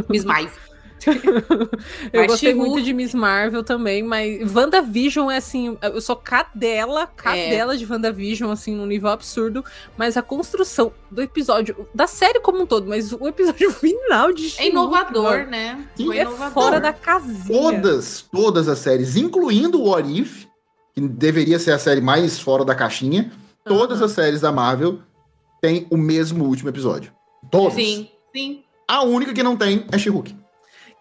Miss Marvel. (laughs) (laughs) eu mas gostei muito de Miss Marvel também, mas WandaVision é assim, eu sou cadela, cadela é. de WandaVision, assim, num nível absurdo, mas a construção do episódio, da série como um todo, mas o episódio (laughs) final de É inovador, né? Foi é inovador. fora da casinha. Todas, todas as séries, incluindo o What If, que deveria ser a série mais fora da caixinha, todas as séries da Marvel têm o mesmo último episódio. Todas. Sim, sim. A única que não tem é She-Hulk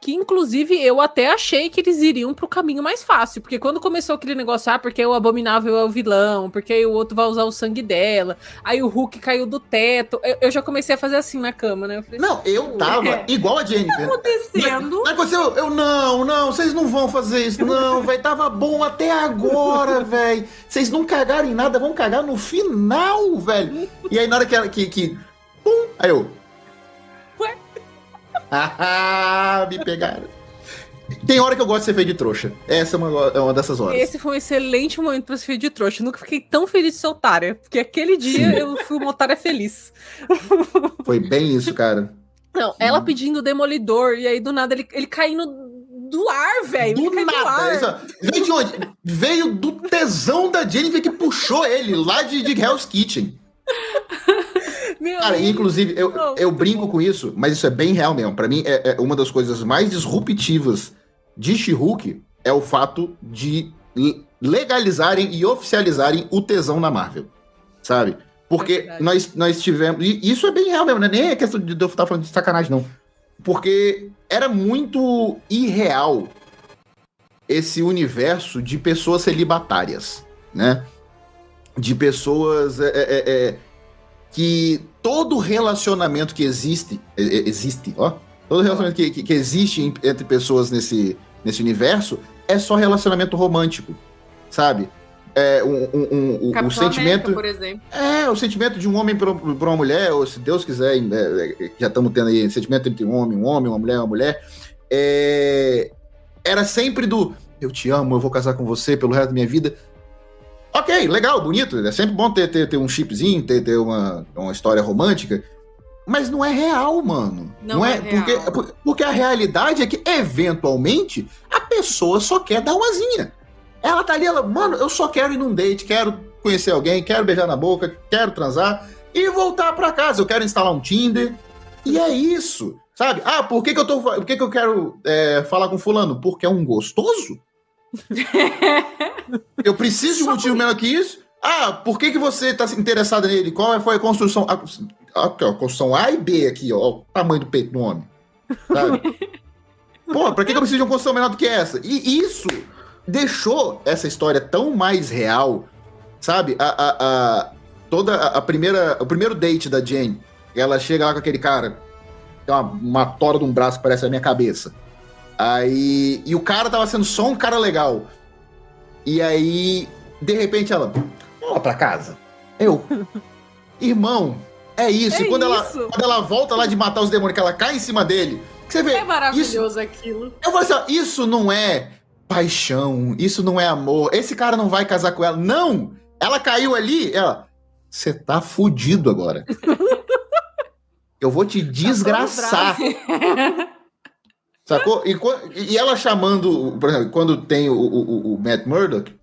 que inclusive eu até achei que eles iriam pro caminho mais fácil, porque quando começou aquele negócio, ah, porque o Abominável é o vilão, porque o outro vai usar o sangue dela, aí o Hulk caiu do teto, eu, eu já comecei a fazer assim na cama, né? Eu falei, não, eu tava é. igual a Jennifer. O que tá acontecendo? Não, aconteceu, eu, não, não, vocês não vão fazer isso, não, velho, tava bom até agora, velho. Vocês não cagaram em nada, vão cagar no final, velho. E aí na hora que, que, que pum, aí eu, (laughs) Me pegaram. Tem hora que eu gosto de ser feio de trouxa. Essa é uma, é uma dessas horas. Esse foi um excelente momento pra ser feio de trouxa. Eu nunca fiquei tão feliz de ser otária. Porque aquele dia Sim. eu fui uma otária feliz. (laughs) Foi bem isso, cara. Não, ela pedindo o demolidor, e aí do nada ele, ele caindo do ar, velho. Do nada. Do ar. Veio de onde? Veio do tesão da Jennifer que puxou ele lá de, de Hell's Kitchen. Meu Cara, inclusive, eu, eu brinco com isso, mas isso é bem real mesmo. Para mim, é, é, uma das coisas mais disruptivas de She-Hulk é o fato de legalizarem e oficializarem o tesão na Marvel, sabe? Porque é nós, nós tivemos. E isso é bem real mesmo, né? Nem é questão de eu estar falando de sacanagem, não. Porque era muito irreal esse universo de pessoas celibatárias, né? De pessoas é, é, é que todo relacionamento que existe, existe, ó, todo relacionamento que, que, que existe entre pessoas nesse, nesse universo é só relacionamento romântico, sabe? É, um, um, um, um sentimento. América, por exemplo. É, o sentimento de um homem para uma mulher, ou se Deus quiser, é, é, já estamos tendo aí sentimento entre um homem, um homem, uma mulher, uma mulher. É, era sempre do eu te amo, eu vou casar com você pelo resto da minha vida. Ok, legal, bonito. É sempre bom ter, ter, ter um chipzinho, ter, ter uma, uma história romântica. Mas não é real, mano. Não, não é, é porque, porque a realidade é que, eventualmente, a pessoa só quer dar uma zinha. Ela tá ali, ela, mano, eu só quero ir num date, quero conhecer alguém, quero beijar na boca, quero transar e voltar para casa. Eu quero instalar um Tinder. E é isso. Sabe? Ah, por que, que eu tô. Por que, que eu quero é, falar com fulano? Porque é um gostoso? Eu preciso de um motivo melhor que isso? Ah, por que, que você tá interessado nele? Qual foi a construção? A, construção A e B aqui, ó. O tamanho do peito do homem. Sabe? (laughs) Pô, pra que, que eu preciso de uma construção menor do que essa? E isso deixou essa história tão mais real, sabe? A, a, a toda a, primeira, o primeiro date da Jane, ela chega lá com aquele cara, tem uma, uma tora de um braço que parece a minha cabeça. Aí, e o cara tava sendo só um cara legal. E aí, de repente ela, vamos lá pra casa. Eu, (laughs) irmão, é isso. É e quando, isso. Ela, quando ela volta lá de matar os demônios, que ela cai em cima dele, você vê. É maravilhoso isso, aquilo. Eu falei assim, isso não é paixão, isso não é amor, esse cara não vai casar com ela. Não! Ela caiu ali, ela. Você tá fudido agora. (laughs) Eu vou te tá desgraçar. (laughs) Sacou? E, e, ela chamando, por exemplo, quando tem o, o, o Matt Murdock,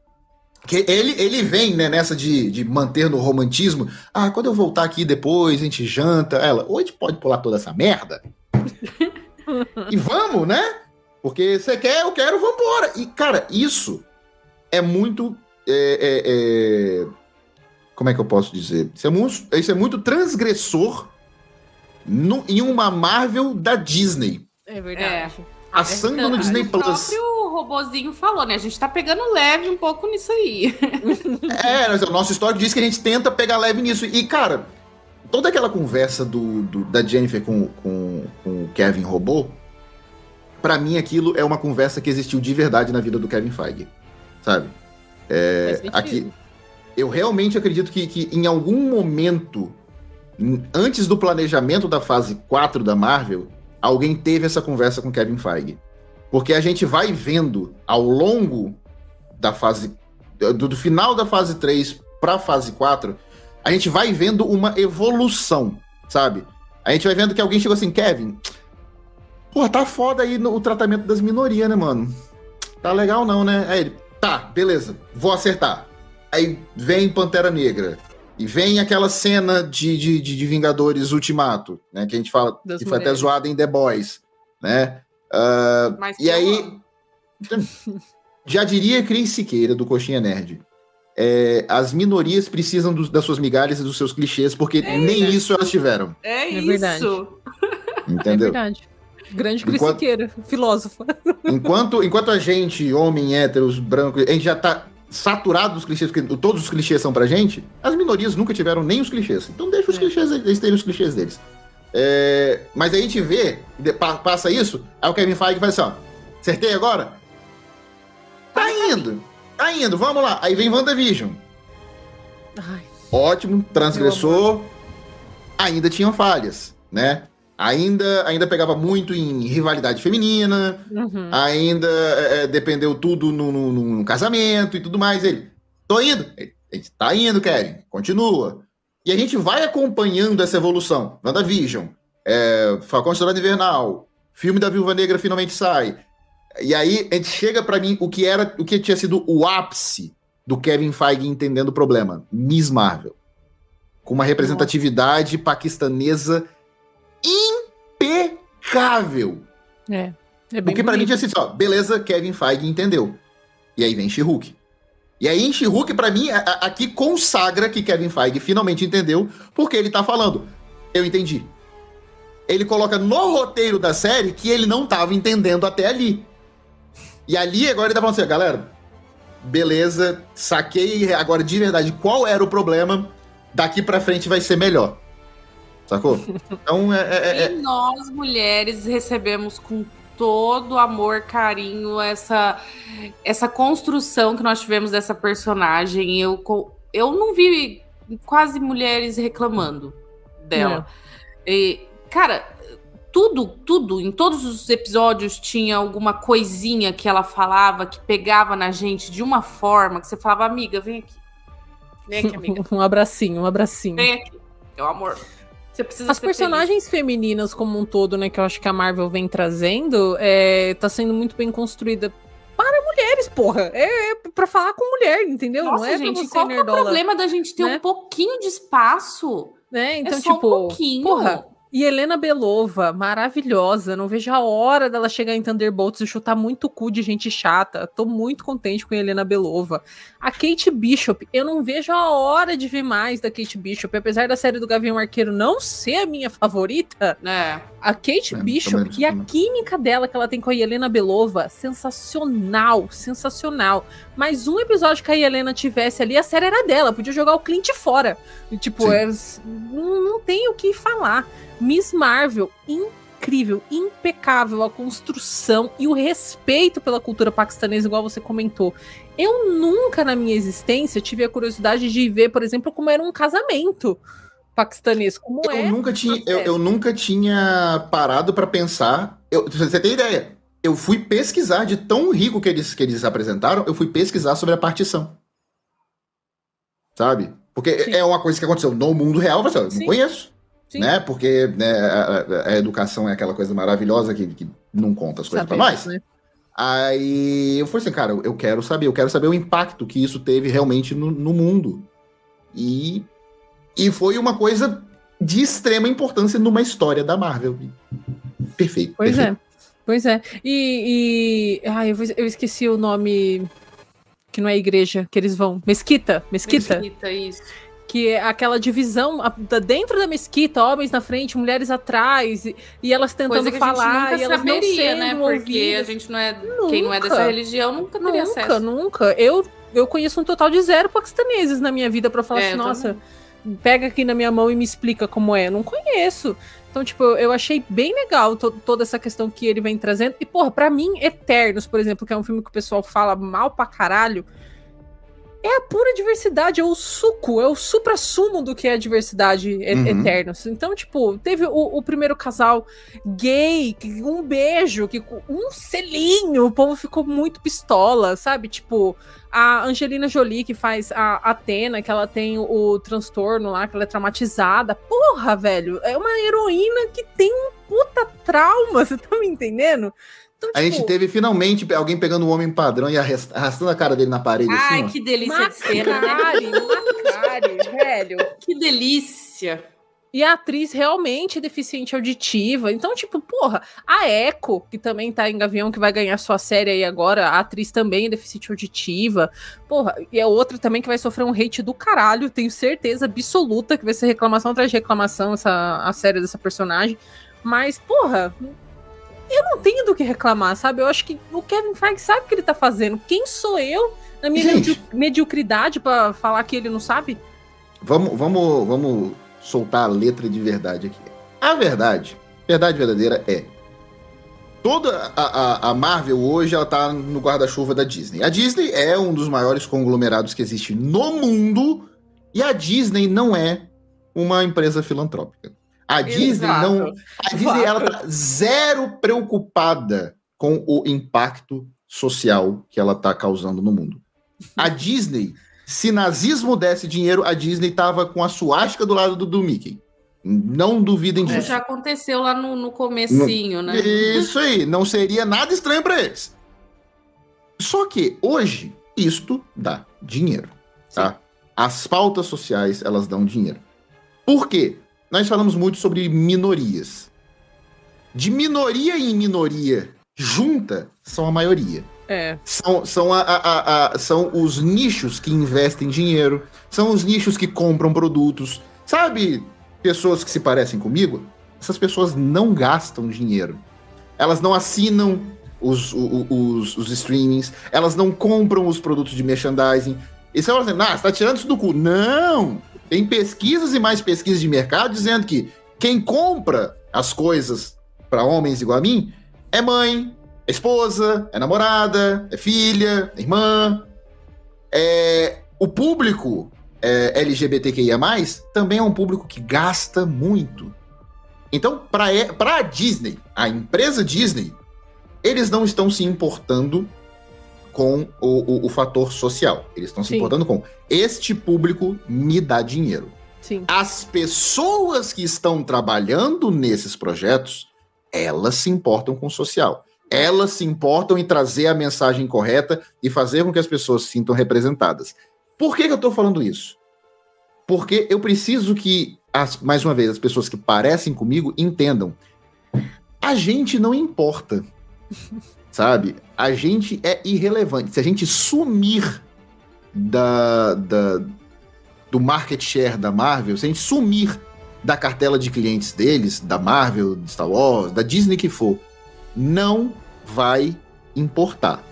que ele, ele vem né, nessa de, de manter no romantismo. Ah, quando eu voltar aqui depois, a gente janta. Ela, gente pode pular toda essa merda. e vamos, né? Porque você quer, eu quero, vambora. E, cara, isso é muito. É, é, é... Como é que eu posso dizer? Isso é muito, isso é muito transgressor no, em uma Marvel da Disney. É verdade. É. Passando é no Disney Plus. O próprio robozinho falou, né? A gente tá pegando leve um pouco nisso aí. (laughs) é, o nosso histórico diz que a gente tenta pegar leve nisso. E, cara, toda aquela conversa do, do da Jennifer com, com, com o Kevin Robô, para mim aquilo é uma conversa que existiu de verdade na vida do Kevin Feige, sabe? É, aqui, eu realmente acredito que, que em algum momento, antes do planejamento da fase 4 da Marvel, alguém teve essa conversa com Kevin Feige. Porque a gente vai vendo ao longo da fase. do, do final da fase 3 para a fase 4, a gente vai vendo uma evolução, sabe? A gente vai vendo que alguém chegou assim, Kevin, Pô, tá foda aí no, o tratamento das minorias, né, mano? Tá legal não, né? Aí ele, tá, beleza, vou acertar. Aí vem Pantera Negra. E vem aquela cena de, de, de, de Vingadores Ultimato, né? Que a gente fala, das que mulheres. foi até zoada em The Boys, né? Uh, e aí, (laughs) já diria Cris Siqueira, do Coxinha Nerd, é, as minorias precisam do, das suas migalhas e dos seus clichês, porque é nem isso. isso elas tiveram. É, é isso. Verdade. Entendeu? É verdade. Grande crisiqueira, filósofa. Enquanto, enquanto a gente, homem, héteros, brancos, a gente já tá saturado dos clichês, porque todos os clichês são pra gente, as minorias nunca tiveram nem os clichês. Então deixa os é. clichês, eles terem os clichês deles. É, mas a gente vê, passa isso, aí o Kevin Feige vai assim, ó, acertei agora? Tá indo, tá indo, vamos lá. Aí vem WandaVision. Ai. Ótimo, transgressor, ainda tinham falhas, né? Ainda, ainda pegava muito em rivalidade feminina, uhum. ainda é, é, dependeu tudo no, no, no, casamento e tudo mais. Ele, tô indo. Ele, tá indo, Kevin, continua. E a gente vai acompanhando essa evolução. WandaVision, é, Falcão Estrelado Invernal, filme da Viúva Negra finalmente sai. E aí a gente chega para mim o que era, o que tinha sido o ápice do Kevin Feige entendendo o problema, Miss Marvel. Com uma representatividade paquistanesa impecável. É. é bem Porque pra mim tinha assim, ó, beleza, Kevin Feige entendeu. E aí vem she E aí em she pra mim, aqui consagra que Kevin Feige finalmente entendeu, porque ele tá falando, eu entendi. Ele coloca no roteiro da série que ele não tava entendendo até ali. E ali agora ele tá falando assim, galera, beleza, saquei agora de verdade qual era o problema, daqui pra frente vai ser melhor. Sacou? Então é, é, é... E nós, mulheres, recebemos com todo amor, carinho, essa, essa construção que nós tivemos dessa personagem. Eu, eu não vi quase mulheres reclamando dela. E, cara, tudo, tudo, em todos os episódios tinha alguma coisinha que ela falava que pegava na gente de uma forma que você falava, amiga, vem aqui. Vem aqui, amiga. (laughs) um abracinho, um abracinho. Vem aqui, meu amor. Você precisa As personagens feliz. femininas como um todo, né, que eu acho que a Marvel vem trazendo, é, tá sendo muito bem construída para mulheres, porra. É, é para falar com mulher, entendeu? Nossa, não é gente, qual é o problema da gente ter né? um pouquinho de espaço? Né? Então, é tipo, um pouquinho. porra, E Helena Belova, maravilhosa. Não vejo a hora dela chegar em Thunderbolts e chutar muito cu de gente chata. Tô muito contente com a Helena Belova. A Kate Bishop, eu não vejo a hora de ver mais da Kate Bishop. Apesar da série do Gavião Arqueiro não ser a minha favorita, É. a Kate É, Bishop e a química dela que ela tem com a Helena Belova, sensacional, sensacional. Mas um episódio que a Helena tivesse ali, a série era dela, podia jogar o Clint fora. E, tipo, é, não, não tem o que falar. Miss Marvel, incrível, impecável a construção e o respeito pela cultura paquistanesa, igual você comentou. Eu nunca na minha existência tive a curiosidade de ver, por exemplo, como era um casamento paquistanês, como Eu é. nunca tinha, eu, eu nunca tinha parado pra pensar. Eu, você tem ideia? Eu fui pesquisar de tão rico que eles, que eles apresentaram, eu fui pesquisar sobre a partição. Sabe? Porque Sim. é uma coisa que aconteceu no mundo real, você, eu não conheço. Sim. Né? Porque né, a, a- educação é aquela coisa maravilhosa que, que não conta as coisas Sabemos, nós. né? Aí eu falei assim, cara, eu quero saber, eu quero saber o impacto que isso teve realmente no, no mundo. E, e foi uma coisa de extrema importância numa história da Marvel. Perfeito. Pois perfeito. é. Pois é. E. e ai, eu, eu esqueci o nome. Que não é igreja, que eles vão. Mesquita? Mesquita? Mesquita, isso. Que é aquela divisão dentro da mesquita, homens na frente, mulheres atrás, e, e elas tentando falar, e nunca elas não saberia, sendo né? Porque ouvidas. a gente não é. Quem não é Nunca. dessa religião nunca teria Nunca, acesso. nunca. Eu, eu conheço um total de zero paquistaneses na minha vida pra falar É, assim, eu nossa, pega aqui na minha mão e me explica como é. Não conheço. Então, tipo, eu achei bem legal to- toda essa questão que ele vem trazendo. E, porra, pra mim, Eternos, por exemplo, que é um filme que o pessoal fala mal pra caralho, é a pura diversidade, é o suco, é o supra-sumo do que é a diversidade Uhum. Eternos. Então, tipo, teve o, o primeiro casal gay, um beijo, que um selinho, o povo ficou muito pistola, sabe? Tipo, a Angelina Jolie, que faz a Atena, que ela tem o, o transtorno lá, que ela é traumatizada. Porra, velho, é uma heroína que tem um puta trauma, (laughs) você tá me entendendo? Então, A gente tipo, teve finalmente alguém pegando o homem padrão e arras- arrastando a cara dele na parede. Ai, assim, que delícia de cena, né? Macari, Macari, velho. Que delícia. E a atriz realmente é deficiente auditiva. Então, tipo, porra, a Echo, que também tá em Gavião, que vai ganhar sua série aí agora, a atriz também é deficiente auditiva. Porra, e é outra também que vai sofrer um hate do caralho, tenho certeza absoluta que vai ser reclamação atrás de reclamação essa, a série dessa personagem. Mas, porra, eu não tenho do que reclamar, sabe? Eu acho que o Kevin Feige sabe o que ele tá fazendo. Quem sou eu, na minha Gente. medi- mediocridade, pra falar que ele não sabe? Vamos, vamos, vamos soltar a letra de verdade aqui. A verdade, verdade verdadeira é. Toda a, a- a Marvel hoje ela tá no guarda-chuva da Disney. A Disney é um dos maiores conglomerados que existe no mundo e a Disney não é uma empresa filantrópica. A Disney Exato. não. A Disney ela tá zero preocupada com o impacto social que ela tá causando no mundo. A (laughs) Disney, se nazismo desse dinheiro, a Disney tava com a suástica do lado do, do Mickey. Não duvidem Isso disso. já aconteceu lá no, no comecinho, né? Isso aí, não seria nada estranho para eles. Só que hoje isto dá dinheiro, tá? As pautas sociais, elas dão dinheiro. Por quê? Nós falamos muito sobre minorias. De minoria em minoria junta são a maioria. É. São, são, a- a- a- são os nichos que investem dinheiro, são os nichos que compram produtos. Sabe, pessoas que se parecem comigo? Essas pessoas não gastam dinheiro. Elas não assinam os, o- o- os, os streamings, elas não compram os produtos de merchandising. E você fala assim, ah, você tá tirando isso do cu. Não! Tem pesquisas e mais pesquisas de mercado dizendo que quem compra as coisas para homens igual a mim é mãe, é esposa, é namorada, é filha, é irmã. É, o público é, LGBTQIA+, também é um público que gasta muito. Então, para a Disney, a empresa Disney, eles não estão se importando com o, o- o fator social. Eles estão se importando com este público me dá dinheiro. Sim. As pessoas que estão trabalhando nesses projetos, elas se importam com o social. Elas se importam em trazer a mensagem correta e fazer com que as pessoas se sintam representadas. Por que, que eu estou falando isso? Porque eu preciso que as, mais uma vez, as pessoas que parecem comigo entendam. A gente não importa. Sabe? A gente é irrelevante. Se a gente sumir da, da, do market share da Marvel, se a gente sumir da cartela de clientes deles, da Marvel, Star Wars, da Disney que for, não vai importar.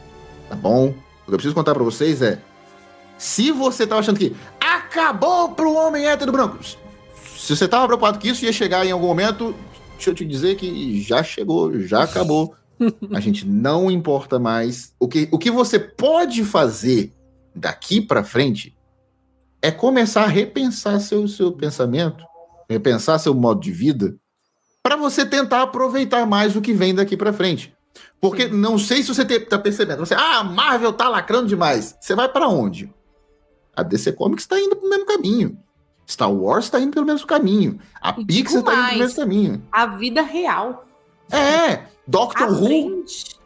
Tá bom? O que eu preciso contar para vocês é: se você tava achando que acabou pro homem hétero branco, se você tava preocupado que isso ia chegar em algum momento, deixa eu te dizer que já chegou, já acabou. A gente não importa mais. O que, o que você pode fazer daqui para frente é começar a repensar seu, seu pensamento, repensar seu modo de vida, para você tentar aproveitar mais o que vem daqui para frente. Porque Sim. não sei se você está percebendo. Você, ah, a Marvel tá lacrando demais. Você vai para onde? A DC Comics está indo para o mesmo caminho. Star Wars está indo pelo mesmo caminho. A e Pixar está indo pelo mesmo caminho. A vida real. É. Doctor Who.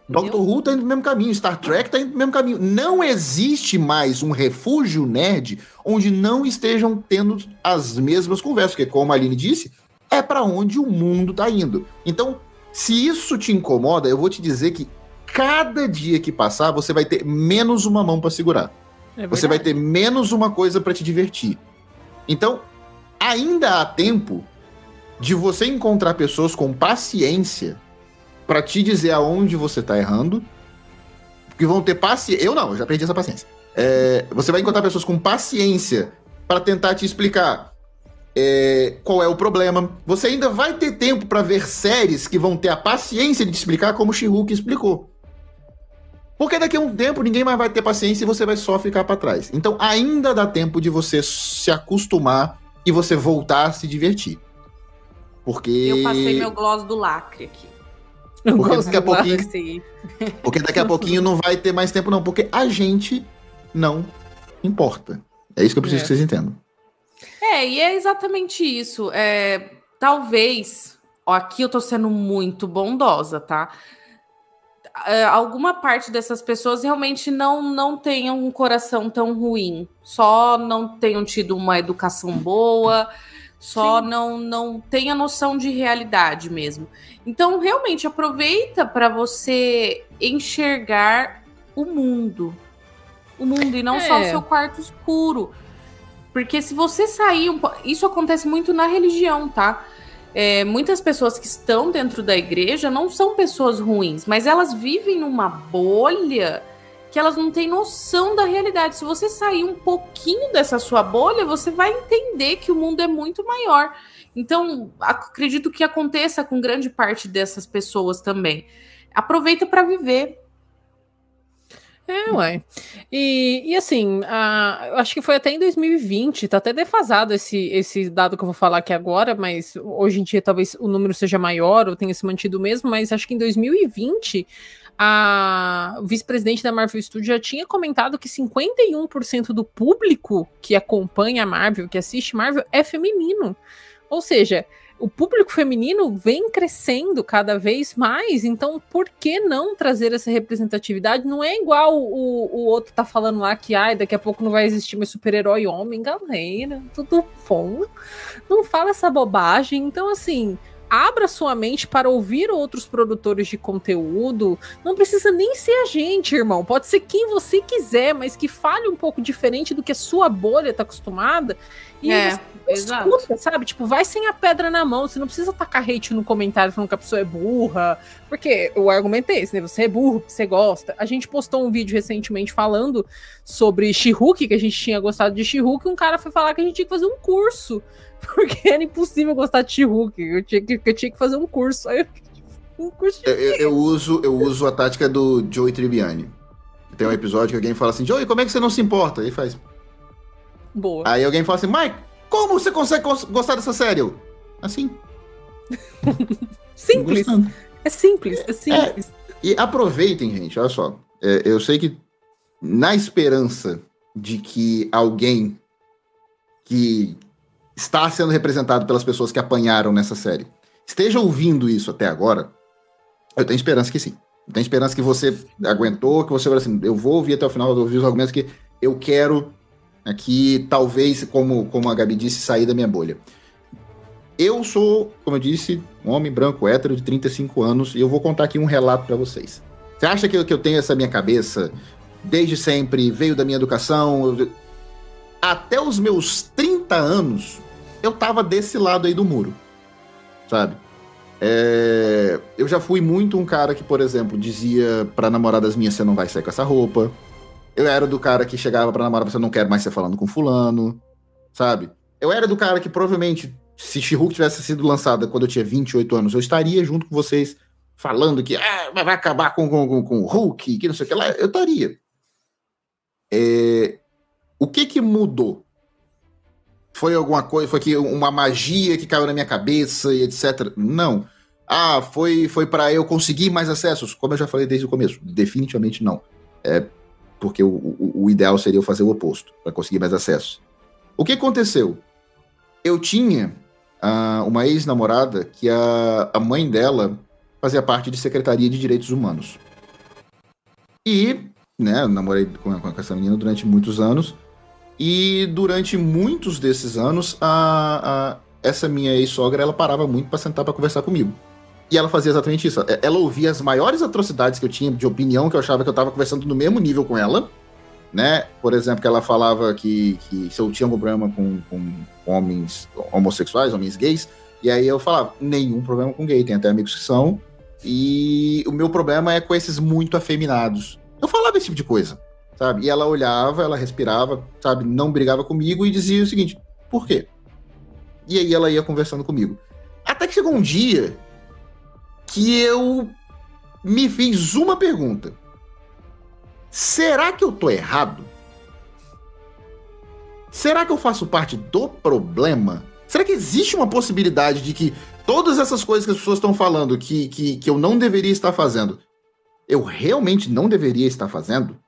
Doctor Who tá indo no mesmo caminho, Star Trek tá indo no mesmo caminho. Não existe mais um refúgio nerd onde não estejam tendo as mesmas conversas, porque como a Aline disse, é para onde o mundo tá indo. Então, se isso te incomoda, eu vou te dizer que cada dia que passar, você vai ter menos uma mão para segurar. É você vai ter menos uma coisa para te divertir. Então, ainda há tempo de você encontrar pessoas com paciência para te dizer aonde você tá errando, que vão ter paciência. Eu não, eu já perdi essa paciência. É, você vai encontrar pessoas com paciência para tentar te explicar é, qual é o problema. Você ainda vai ter tempo para ver séries que vão ter a paciência de te explicar como o She-Hulk explicou. Porque daqui a um tempo ninguém mais vai ter paciência e você vai só ficar para trás. Então ainda dá tempo de você se acostumar e você voltar a se divertir. Porque. Eu passei meu gloss do lacre aqui. (laughs) Porque daqui a pouquinho. Porque daqui a pouquinho não vai ter mais tempo, não. Porque a gente não importa. É isso que eu preciso é. que vocês entendam. É, e é exatamente isso. É, talvez. Ó, aqui eu tô sendo muito bondosa, tá? É, alguma parte dessas pessoas realmente não, não tenham um coração tão ruim, só não tenham tido uma educação boa, só não não tem a noção de realidade mesmo. Então, realmente aproveita para você enxergar o mundo. O mundo e não é. só o é. seu quarto escuro. Porque se você sair um isso acontece muito na religião, tá? É, muitas pessoas que estão dentro da igreja não são pessoas ruins, mas elas vivem numa bolha que elas não têm noção da realidade. Se você sair um pouquinho dessa sua bolha, você vai entender que o mundo é muito maior. Então, acredito que aconteça com grande parte dessas pessoas também. Aproveita para viver. É, ué. E, e assim, a, acho que foi até em 2020, tá até defasado esse, esse dado que eu vou falar aqui agora, mas hoje em dia talvez o número seja maior ou tenha se mantido mesmo, mas acho que em 2020 a vice-presidente da Marvel Studios já tinha comentado que 51% do público que acompanha a Marvel, que assiste Marvel, é feminino. Ou seja, o público feminino vem crescendo cada vez mais, então por que não trazer essa representatividade? Não é igual o, o outro tá falando lá que ai, daqui a pouco não vai existir mais super-herói homem, galera, tudo bom. Não fala essa bobagem. Então, assim, abra sua mente para ouvir outros produtores de conteúdo. Não precisa nem ser a gente, irmão. Pode ser quem você quiser, mas que fale um pouco diferente do que a sua bolha está acostumada. E é, escuta, sabe? Tipo, vai sem a pedra na mão. Você não precisa tacar hate no comentário falando que a pessoa é burra. Porque o argumento é esse, né? Você é burro, você gosta. A gente postou um vídeo recentemente falando sobre she que a gente tinha gostado de she e um cara foi falar que a gente tinha que fazer um curso (laughs) porque era impossível gostar de She-Hulk. Eu tinha, que, eu tinha que fazer um curso. Aí eu, um curso eu, eu, eu, uso, eu uso a tática do Joey Tribbiani. Tem um episódio que alguém fala assim, Joey, como é que você não se importa? Aí faz. Boa. Aí alguém fala assim, Mike, como você consegue gostar dessa série? Eu, assim. (laughs) simples. É simples, é simples. É, e aproveitem, gente, olha só. É, eu sei que na esperança de que alguém que está sendo representado pelas pessoas que apanharam nessa série, esteja ouvindo isso até agora, eu tenho esperança que sim. Eu tenho esperança que você aguentou, que você vai assim, eu vou ouvir até o final, eu ouvir os argumentos que eu quero aqui, talvez, como, como a Gabi disse, sair da minha bolha. Eu sou, como eu disse, um homem branco hétero de 35 anos e eu vou contar aqui um relato para vocês. Você acha que eu, que eu tenho essa minha cabeça desde sempre, veio da minha educação? Eu... Até os meus 30 anos, eu tava desse lado aí do muro, sabe? É... Eu já fui muito um cara que, por exemplo, dizia pra namoradas minhas: você não vai sair com essa roupa. Eu era do cara que chegava pra namorada, você não quer mais ser falando com fulano, sabe? Eu era do cara que provavelmente se She-Hulk tivesse sido lançada quando eu tinha 28 anos, eu estaria junto com vocês falando que ah, vai acabar com, com, com, com o Hulk, que não sei o que lá, eu estaria. É... O que que mudou? Foi alguma coisa, foi que uma magia que caiu na minha cabeça e etc. Não. Ah, foi foi para eu conseguir mais acessos, como eu já falei desde o começo. Definitivamente não. É porque o, o, o ideal seria eu fazer o oposto, para conseguir mais acessos. O que aconteceu? Eu tinha uh, uma ex-namorada que a, a mãe dela fazia parte de Secretaria de Direitos Humanos. E, né, eu namorei com, com essa menina durante muitos anos. E durante muitos desses anos, a, a essa minha ex-sogra, ela parava muito para sentar para conversar comigo. E ela fazia exatamente isso. Ela ouvia as maiores atrocidades que eu tinha de opinião, que eu achava que eu estava conversando no mesmo nível com ela né? Por exemplo, que ela falava que, que se eu tinha algum problema com, com homens homossexuais, homens gays, e aí eu falava, nenhum problema com gay, tem até amigos que são, e o meu problema é com esses muito afeminados. Eu falava esse tipo de coisa, sabe? E ela olhava, ela respirava, sabe? Não brigava comigo e dizia o seguinte, por quê? E aí ela ia conversando comigo. Até que chegou um dia que eu me fiz uma pergunta. Será que eu tô errado? Será que eu faço parte do problema? Será que existe uma possibilidade de que todas essas coisas que as pessoas estão falando que, que, que eu não deveria estar fazendo, eu realmente não deveria estar fazendo?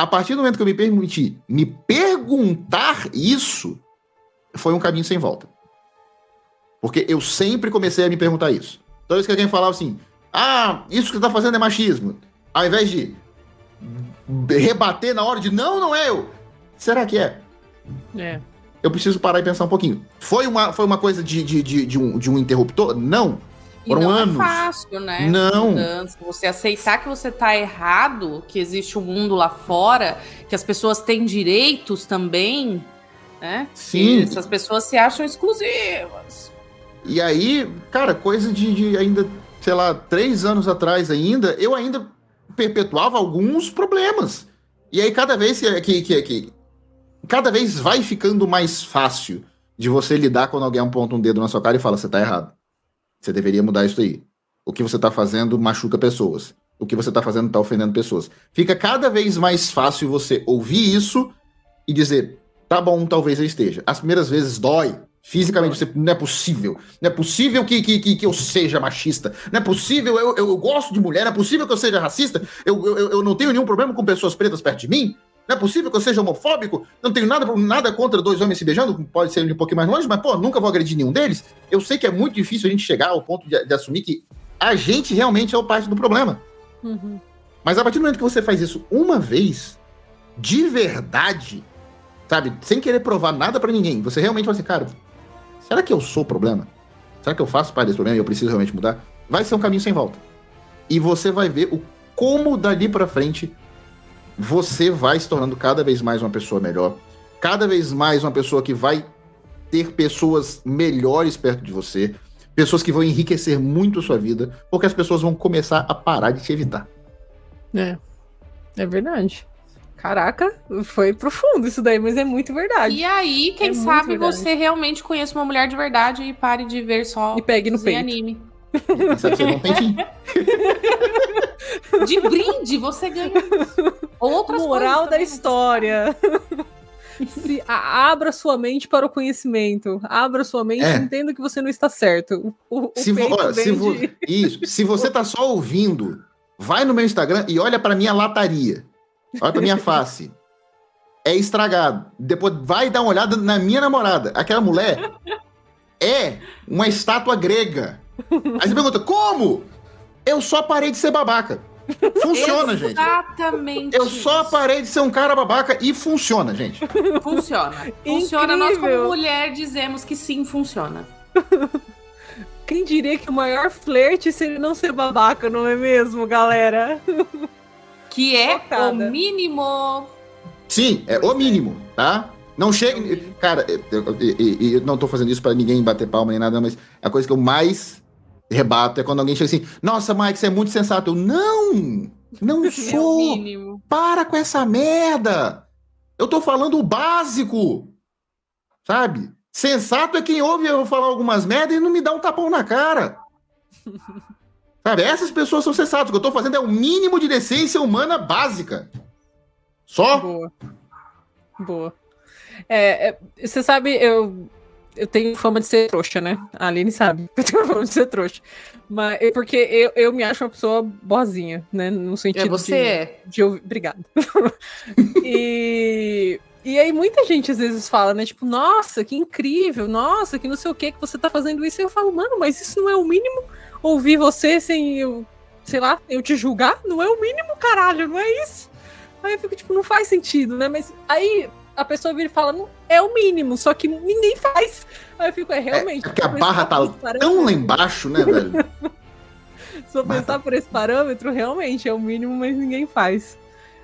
A partir do momento que eu me permiti me perguntar isso, foi um caminho sem volta. Porque eu sempre comecei a me perguntar isso. Toda vez que alguém falava assim, ah, isso que você está fazendo é machismo. Ao invés de, rebater na hora de não, não é eu. Será que é? É. Eu preciso parar e pensar um pouquinho. Foi uma, foi uma coisa de, de, de, de um, de um interruptor? Não. Foram e não anos. é fácil, né? Não. Mudança. Você aceitar que você tá errado, que existe um mundo lá fora, que as pessoas têm direitos também, né? Sim. Que essas pessoas se acham exclusivas. E aí, cara, coisa de, de ainda, sei lá, três anos atrás ainda, eu ainda perpetuava alguns problemas. E aí, cada vez que, que, que, que, cada vez vai ficando mais fácil de você lidar quando alguém aponta um dedo na sua cara e fala: você tá errado. Você deveria mudar isso aí. O que você tá fazendo machuca pessoas. O que você tá fazendo tá ofendendo pessoas. Fica cada vez mais fácil você ouvir isso e dizer: tá bom, talvez eu esteja. As primeiras vezes dói, Fisicamente, você, não é possível. Não é possível que, que, que, que eu seja machista. Não é possível, eu, eu, eu, gosto de mulher. Não é possível que eu seja racista. Eu, eu, eu não tenho nenhum problema com pessoas pretas perto de mim. Não é possível que eu seja homofóbico. Não tenho nada, nada contra dois homens se beijando. Pode ser um pouquinho mais longe, mas, pô, nunca vou agredir nenhum deles. Eu sei que é muito difícil a gente chegar ao ponto de, de assumir que a gente realmente é o parte do problema. Uhum. Mas a partir do momento que você faz isso uma vez, de verdade, sabe, sem querer provar nada para ninguém, você realmente vai assim, cara, Será que eu sou o problema? Será que eu faço parte desse problema e eu preciso realmente mudar? Vai ser um caminho sem volta. E você vai ver o como dali para frente você vai se tornando cada vez mais uma pessoa melhor, cada vez mais uma pessoa que vai ter pessoas melhores perto de você, pessoas que vão enriquecer muito a sua vida, porque as pessoas vão começar a parar de te evitar. É. É verdade. Caraca, foi profundo isso daí, mas é muito verdade. E aí, quem É sabe você realmente conheça uma mulher de verdade e pare de ver só E pegue no peito. anime. Que você não tem fim. De brinde, você ganha outras Moral da história. Se, a- abra sua mente para o conhecimento. Abra sua mente É. e entenda que você não está certo. O, o Se, vo- se, vo- de- isso, se você tá só ouvindo, vai no meu Instagram e olha pra minha lataria. Olha pra minha face. É estragado. Depois vai dar uma olhada na minha namorada. Aquela mulher é uma estátua grega. Aí você pergunta, como? Eu só parei de ser babaca. Funciona, gente. Exatamente. Eu só parei de ser um cara babaca e funciona, gente. Funciona. Funciona. Nós, como Incrível. mulher, dizemos que sim, funciona. Quem diria que o maior flerte seria não ser babaca, não é mesmo, galera? Que é Chocada. o mínimo. Sim, é o mínimo, tá? Não chegue. Cara, eu, eu- eu- eu não tô fazendo isso pra ninguém bater palma nem nada, mas a coisa que eu mais rebato é quando alguém chega assim: Nossa, Mike, você é muito sensato. Eu, não! Não (laughs) É sou! mínimo. Para com essa merda! Eu tô falando o básico! Sabe? Sensato é quem ouve eu falar algumas merdas e não me dá um tapão na cara. (laughs) Sabe? Essas pessoas são sensatas. O que eu tô fazendo é o mínimo de decência humana básica. Só? Boa. Boa. É, é, você sabe, eu, eu tenho fama de ser trouxa, né? A Aline sabe que eu tenho (laughs) fama de ser trouxa. Mas é porque eu, eu me acho uma pessoa boazinha, né? No sentido É, você de, é. de ouvir. Obrigada. (laughs) e, e aí muita gente às vezes fala, né? Tipo, nossa, que incrível, nossa, que não sei o que que você tá fazendo isso. E eu falo, mano, mas isso não é o mínimo? Ouvir você sem eu, sei lá, eu te julgar? Não é o mínimo, caralho, não é isso? Aí eu fico, tipo, não faz sentido, né? Mas aí a pessoa vira e fala, não, é o mínimo, só que ninguém faz. Aí eu fico, é realmente. É porque a se eu barra tá Tão lá embaixo, né, velho? (laughs) Se eu pensar por esse parâmetro, realmente é o mínimo, mas ninguém faz.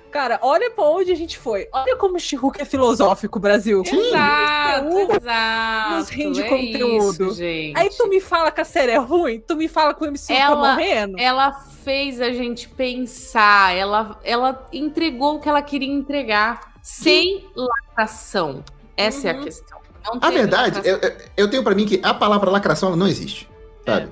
Cara, olha pra onde a gente foi. Olha como o She-Hulk é filosófico, Brasil. Exato, Conteúdo. exato. nos rende é conteúdo. Isso, gente. Aí tu me fala que a série é ruim, tu me fala que o MC tá Ela- morrendo. Ela fez a gente pensar, ela, ela entregou o que ela queria entregar, sem lacração. Essa é a Uhum. questão. Não A verdade, eu, eu- tenho pra mim que a palavra lacração ela não existe, sabe?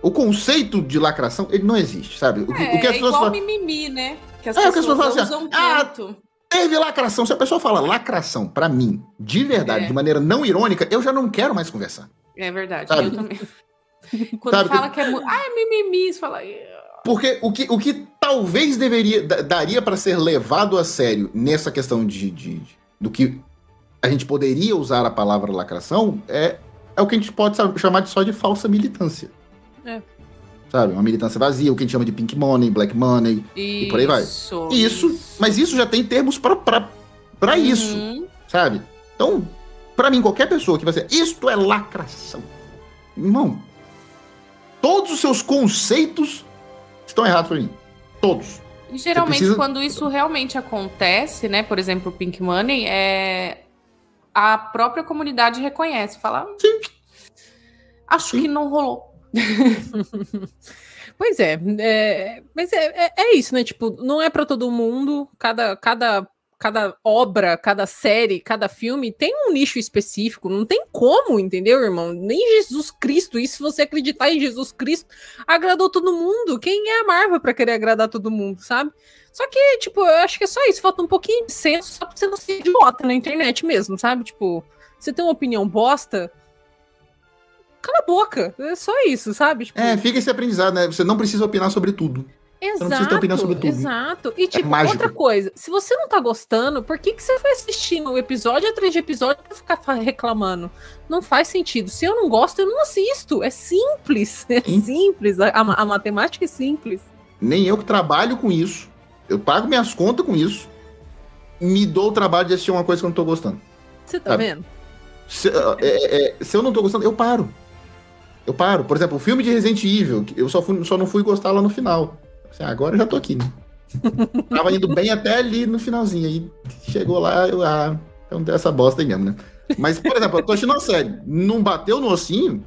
O conceito de lacração, ele não existe, sabe? O que, É, o que as é pessoas igual falam, mimimi, né? Que as É, o que as pessoas pessoas falam usam assim, ah, tanto. teve lacração. Se a pessoa fala lacração, pra mim, de verdade, É. de maneira não irônica, eu já não quero mais conversar. É verdade, Sabe? eu também. (laughs) Quando Sabe fala que- que é muito. Ah, é mimimi, você fala. Porque o que, o que talvez deveria, da- daria pra ser levado a sério nessa questão de, de- de- do que a gente poderia usar a palavra lacração é, é o que a gente pode chamar de só de falsa militância. É. Sabe? Uma militância vazia, o que a gente chama de pink money, black money. E por aí vai. Isso, Isso, mas isso já tem termos pra, pra, pra isso, Uhum. sabe? Então, pra mim, qualquer pessoa que vai ser, isto é lacração. Irmão, todos os seus conceitos estão errados pra mim. Todos. E geralmente, precisa- quando isso realmente acontece, né? Por exemplo, o Pink Money, é... a própria comunidade reconhece, fala. Sim. Acho Sim. que não rolou. (laughs) Pois é, é, mas é, é, é isso, né? Tipo, não é pra todo mundo. Cada, cada, cada obra, cada série, cada filme tem um nicho específico. Não tem como, entendeu, irmão? Nem Jesus Cristo. E se você acreditar em Jesus Cristo, agradou todo mundo. Quem é a Marvel pra querer agradar todo mundo, sabe? Só que, tipo, eu acho que é só isso. Falta um pouquinho de senso só pra você não ser idiota na internet mesmo, sabe? Tipo, você tem uma opinião bosta. Cala a boca. É só isso, sabe? Tipo, É, fica esse aprendizado, né? Você não precisa opinar sobre tudo. Exato, não precisa ter opinião sobre tudo. exato. E tipo, mágico. outra coisa, se você não tá gostando, por que, que você vai assistindo o episódio atrás de episódio pra ficar reclamando? Não faz sentido. Se eu não gosto, eu não assisto. É simples. (laughs) É Sim. simples. A, a- matemática é simples. Nem eu que trabalho com isso, eu pago minhas contas com isso, me dou o trabalho de assistir uma coisa que eu não tô gostando. Você tá Sabe? vendo? Se, é, é, se eu não tô gostando, eu paro. Eu paro. Por exemplo, o filme de Resident Evil, que eu só, fui- só não fui gostar lá no final. Assim, agora eu já tô aqui, né? (laughs) Tava indo bem até ali no finalzinho. Aí chegou lá, eu, ah, então deu essa bosta aí mesmo, né? Mas, por exemplo, eu tô assistindo uma série. Não bateu no ossinho,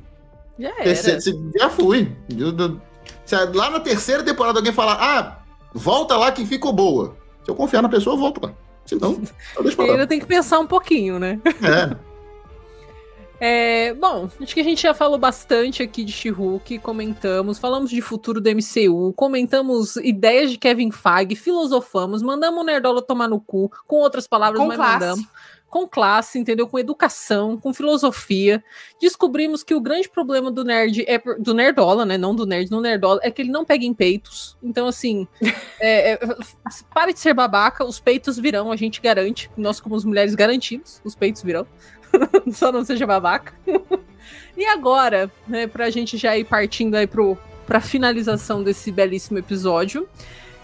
Já era. terceiro- se- já fui. Eu- eu- se lá na terceira temporada alguém falar, ah, volta lá que ficou boa. Se eu confiar na pessoa, eu volto lá. Se não, eu deixo pra lá. ainda tem que pensar um pouquinho, né? É. (laughs) É, bom, acho que a gente já falou bastante aqui de She-Hulk, comentamos, falamos de futuro do MCU, comentamos ideias de Kevin Feige, filosofamos, mandamos o Nerdola tomar no cu, com outras palavras, Com mas classe. mandamos. Com classe, entendeu? Com educação, com filosofia. Descobrimos que o grande problema do nerd é do nerdola, né? Não do nerd, do nerdola, é que ele não pega em peitos. Então, assim, (laughs) é, é, pare de ser babaca, os peitos virão, a gente garante. Nós, como as mulheres, garantimos, os peitos virão. (laughs) Só não seja babaca. e agora, né, pra gente já ir partindo aí pro, pra finalização desse belíssimo episódio,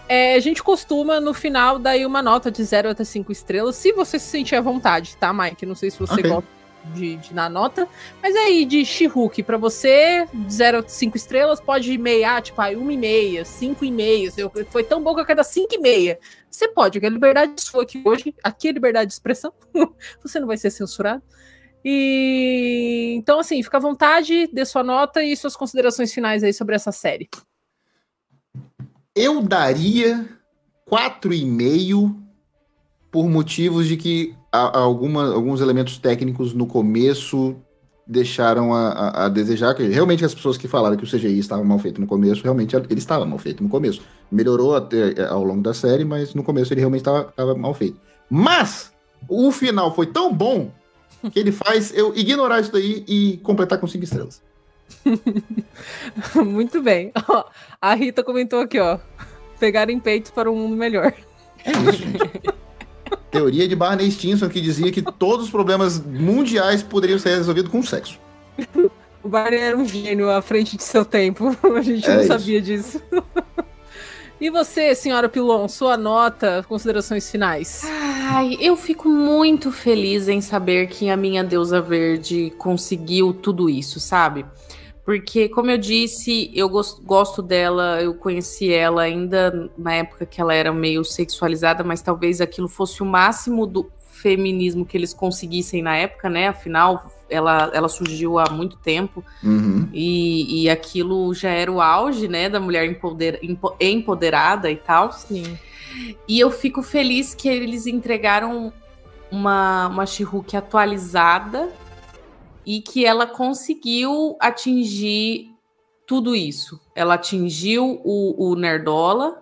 É, a gente costuma, no final, dar uma nota de 0 até 5 estrelas, se você se sentir à vontade, tá, Mike? Não sei se você okay. gosta de, de dar nota. Mas aí, de She-Hulk, pra você, 0 a 5 estrelas, pode meiar, tipo, aí, 1,5, 5,5. Foi tão bom que eu quero dar 5,5. Você pode, porque a liberdade sua aqui hoje, aqui é liberdade de expressão, (laughs) você não vai ser censurado. E então, assim, fica à vontade, dê sua nota e suas considerações finais aí sobre essa série. Eu daria 4,5 por motivos de que alguma, alguns elementos técnicos no começo deixaram a, a, a, desejar, que realmente as pessoas que falaram que o CGI estava mal feito no começo, realmente ele estava mal feito no começo. Melhorou até, ao longo da série, mas no começo ele realmente estava mal feito. Mas o final foi tão bom que ele faz eu ignorar isso daí e completar com cinco estrelas. (laughs) Muito bem. Ó, a Rita comentou aqui, ó. Pegarem peitos para um mundo melhor. É isso, gente. (laughs) Teoria de Barney Stinson que dizia que todos os problemas mundiais poderiam ser resolvidos com sexo. O Barney era um gênio à frente de seu tempo. (laughs) A gente é não isso. sabia disso. (laughs) E você, senhora Pilon, sua nota, considerações finais? Ai, eu fico muito feliz em saber que a minha deusa verde conseguiu tudo isso, sabe? Porque, como eu disse, eu gosto dela, eu conheci ela ainda na época que ela era meio sexualizada, mas talvez aquilo fosse o máximo do feminismo que eles conseguissem na época, né? Afinal, ela, ela surgiu há muito tempo uhum. e, e aquilo já era o auge, né, da mulher empoder, empoderada e tal. Sim. E eu fico feliz que eles entregaram uma, uma she atualizada e que ela conseguiu atingir tudo isso. Ela atingiu o, o Nerdola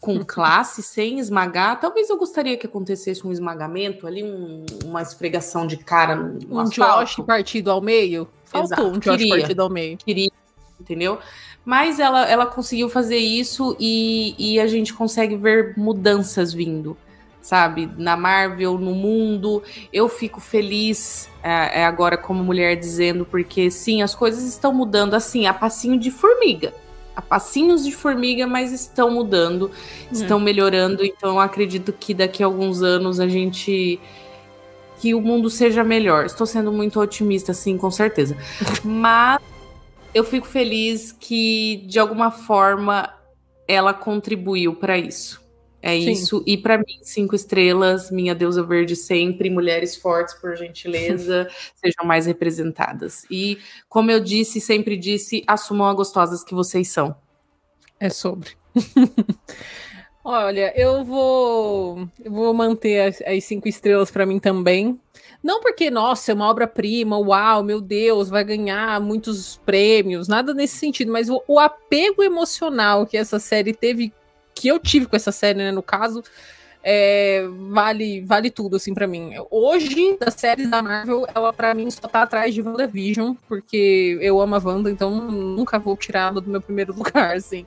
com (laughs) classe, sem esmagar. Talvez eu gostaria que acontecesse um esmagamento ali, um, uma esfregação de cara no, no Um asfalto. Josh partido ao meio. Faltou Exato. um Josh queria, partido ao meio. Queria, entendeu? Mas ela, ela conseguiu fazer isso e, e a gente consegue ver mudanças vindo sabe? Na Marvel, no mundo. Eu fico feliz é, é, agora como mulher dizendo, porque sim, as coisas estão mudando assim, a passinho de formiga. A passinhos de formiga, mas estão mudando, é. estão melhorando. Então eu acredito que daqui a alguns anos a gente. que o mundo seja melhor. Estou sendo muito otimista, sim, com certeza. (laughs) mas eu fico feliz que, de alguma forma, ela contribuiu para isso. É Sim. isso. E para mim, cinco estrelas, minha deusa verde sempre, mulheres fortes, por gentileza, (laughs) sejam mais representadas. E, como eu disse, sempre disse, assumam a gostosas que vocês são. É sobre. (laughs) Olha, eu vou, eu vou manter as, as cinco estrelas para mim também. Não porque, nossa, é uma obra-prima, uau, meu Deus, vai ganhar muitos prêmios, nada nesse sentido, mas o, o apego emocional que essa série teve que eu tive com essa série, né, no caso, é, vale vale tudo, assim, para mim. Hoje, das séries da Marvel, ela para mim só tá atrás de WandaVision, porque eu amo a Wanda, então nunca vou tirar ela do meu primeiro (laughs) lugar, assim.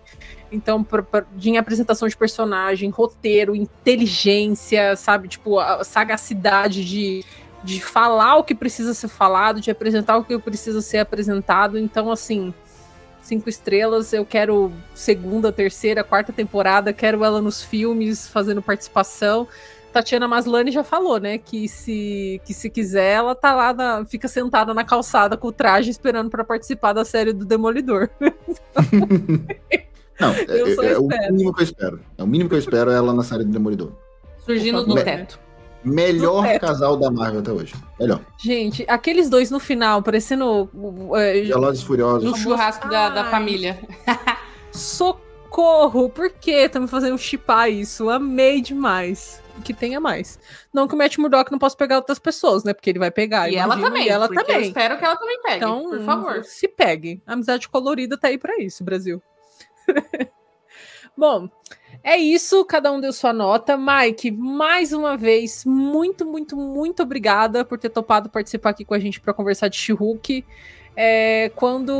Então, pra, pra, de apresentação de personagem, roteiro, inteligência, sabe? Tipo, a sagacidade de, de falar o que precisa ser falado, de apresentar o que precisa ser apresentado. Então, assim, cinco estrelas. Eu quero segunda, terceira, quarta temporada. Quero ela nos filmes, fazendo participação. Tatiana Maslany já falou, né? Que se, que se quiser, ela tá lá, na, fica sentada na calçada com o traje esperando para participar da série do Demolidor. (laughs) Não, é, é, é, o mínimo que eu espero. É o mínimo que eu espero é ela na série do Demolidor. Surgindo do teto. Melhor casal da Marvel até hoje. Melhor. Gente, aqueles dois no final, parecendo. É, Velozes Furiosos. No churrasco da, da família. (laughs) Socorro! Por que estão me fazendo chipar isso? Amei demais. Que tenha mais. Não que o Matt Murdock não possa pegar outras pessoas, né? Porque ele vai pegar. E ela também. E ela também. Eu espero que ela também pegue. Então, por favor. Se pegue. A amizade colorida tá aí para isso, Brasil. (laughs) Bom, é isso, cada um deu sua nota. Mike, mais uma vez, muito, muito, muito obrigada por ter topado participar aqui com a gente para conversar de She-Hulk. É, quando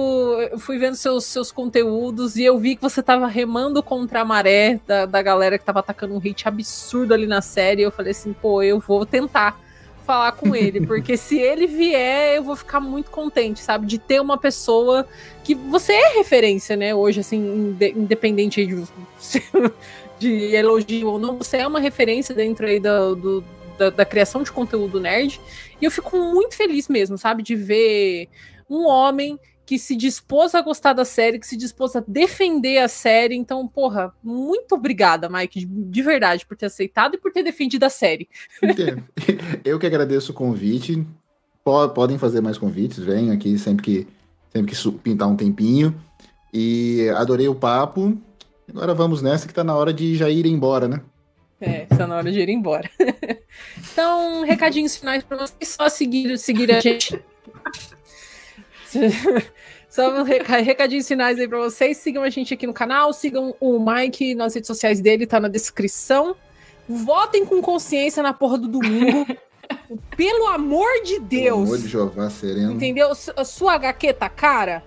eu fui vendo seus, seus conteúdos e eu vi que você estava remando contra a maré da, da galera que estava atacando um hate absurdo ali na série, eu falei assim, pô, eu vou tentar falar com ele, porque se ele vier, eu vou ficar muito contente, sabe? De ter uma pessoa que você é referência, né? Hoje, assim, independente de (laughs) de elogio ou não, você é uma referência dentro aí do, do da, da, criação de conteúdo nerd. E eu fico muito feliz mesmo, sabe, de ver um homem que se dispôs a gostar da série, que se dispôs a defender a série. Então, porra, muito obrigada, Mike, de, de verdade, por ter aceitado e por ter defendido a série. (laughs) Eu que agradeço o convite. Podem fazer mais convites, venham aqui sempre que, sempre que pintar um tempinho. E adorei o papo. Agora vamos nessa que tá na hora de já ir embora, né? É, tá na hora de ir embora. (laughs) então, recadinhos finais para vocês, só seguir, seguir a gente. (laughs) Só recadinhos finais aí para vocês. Sigam a gente aqui no canal, sigam o Mike nas redes sociais dele, tá na descrição. Votem com consciência na porra do domingo. (laughs) Pelo amor de Deus. Pelo amor de Jeová sereno. Entendeu? A sua HQ tá cara?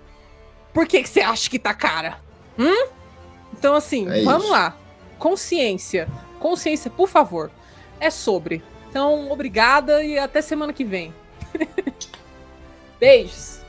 Por que, que você acha que tá cara? Hum? Então, assim, é vamos isso. lá. Consciência. Consciência, por favor. É sobre. Então, obrigada e até semana que vem. (laughs) Beijos.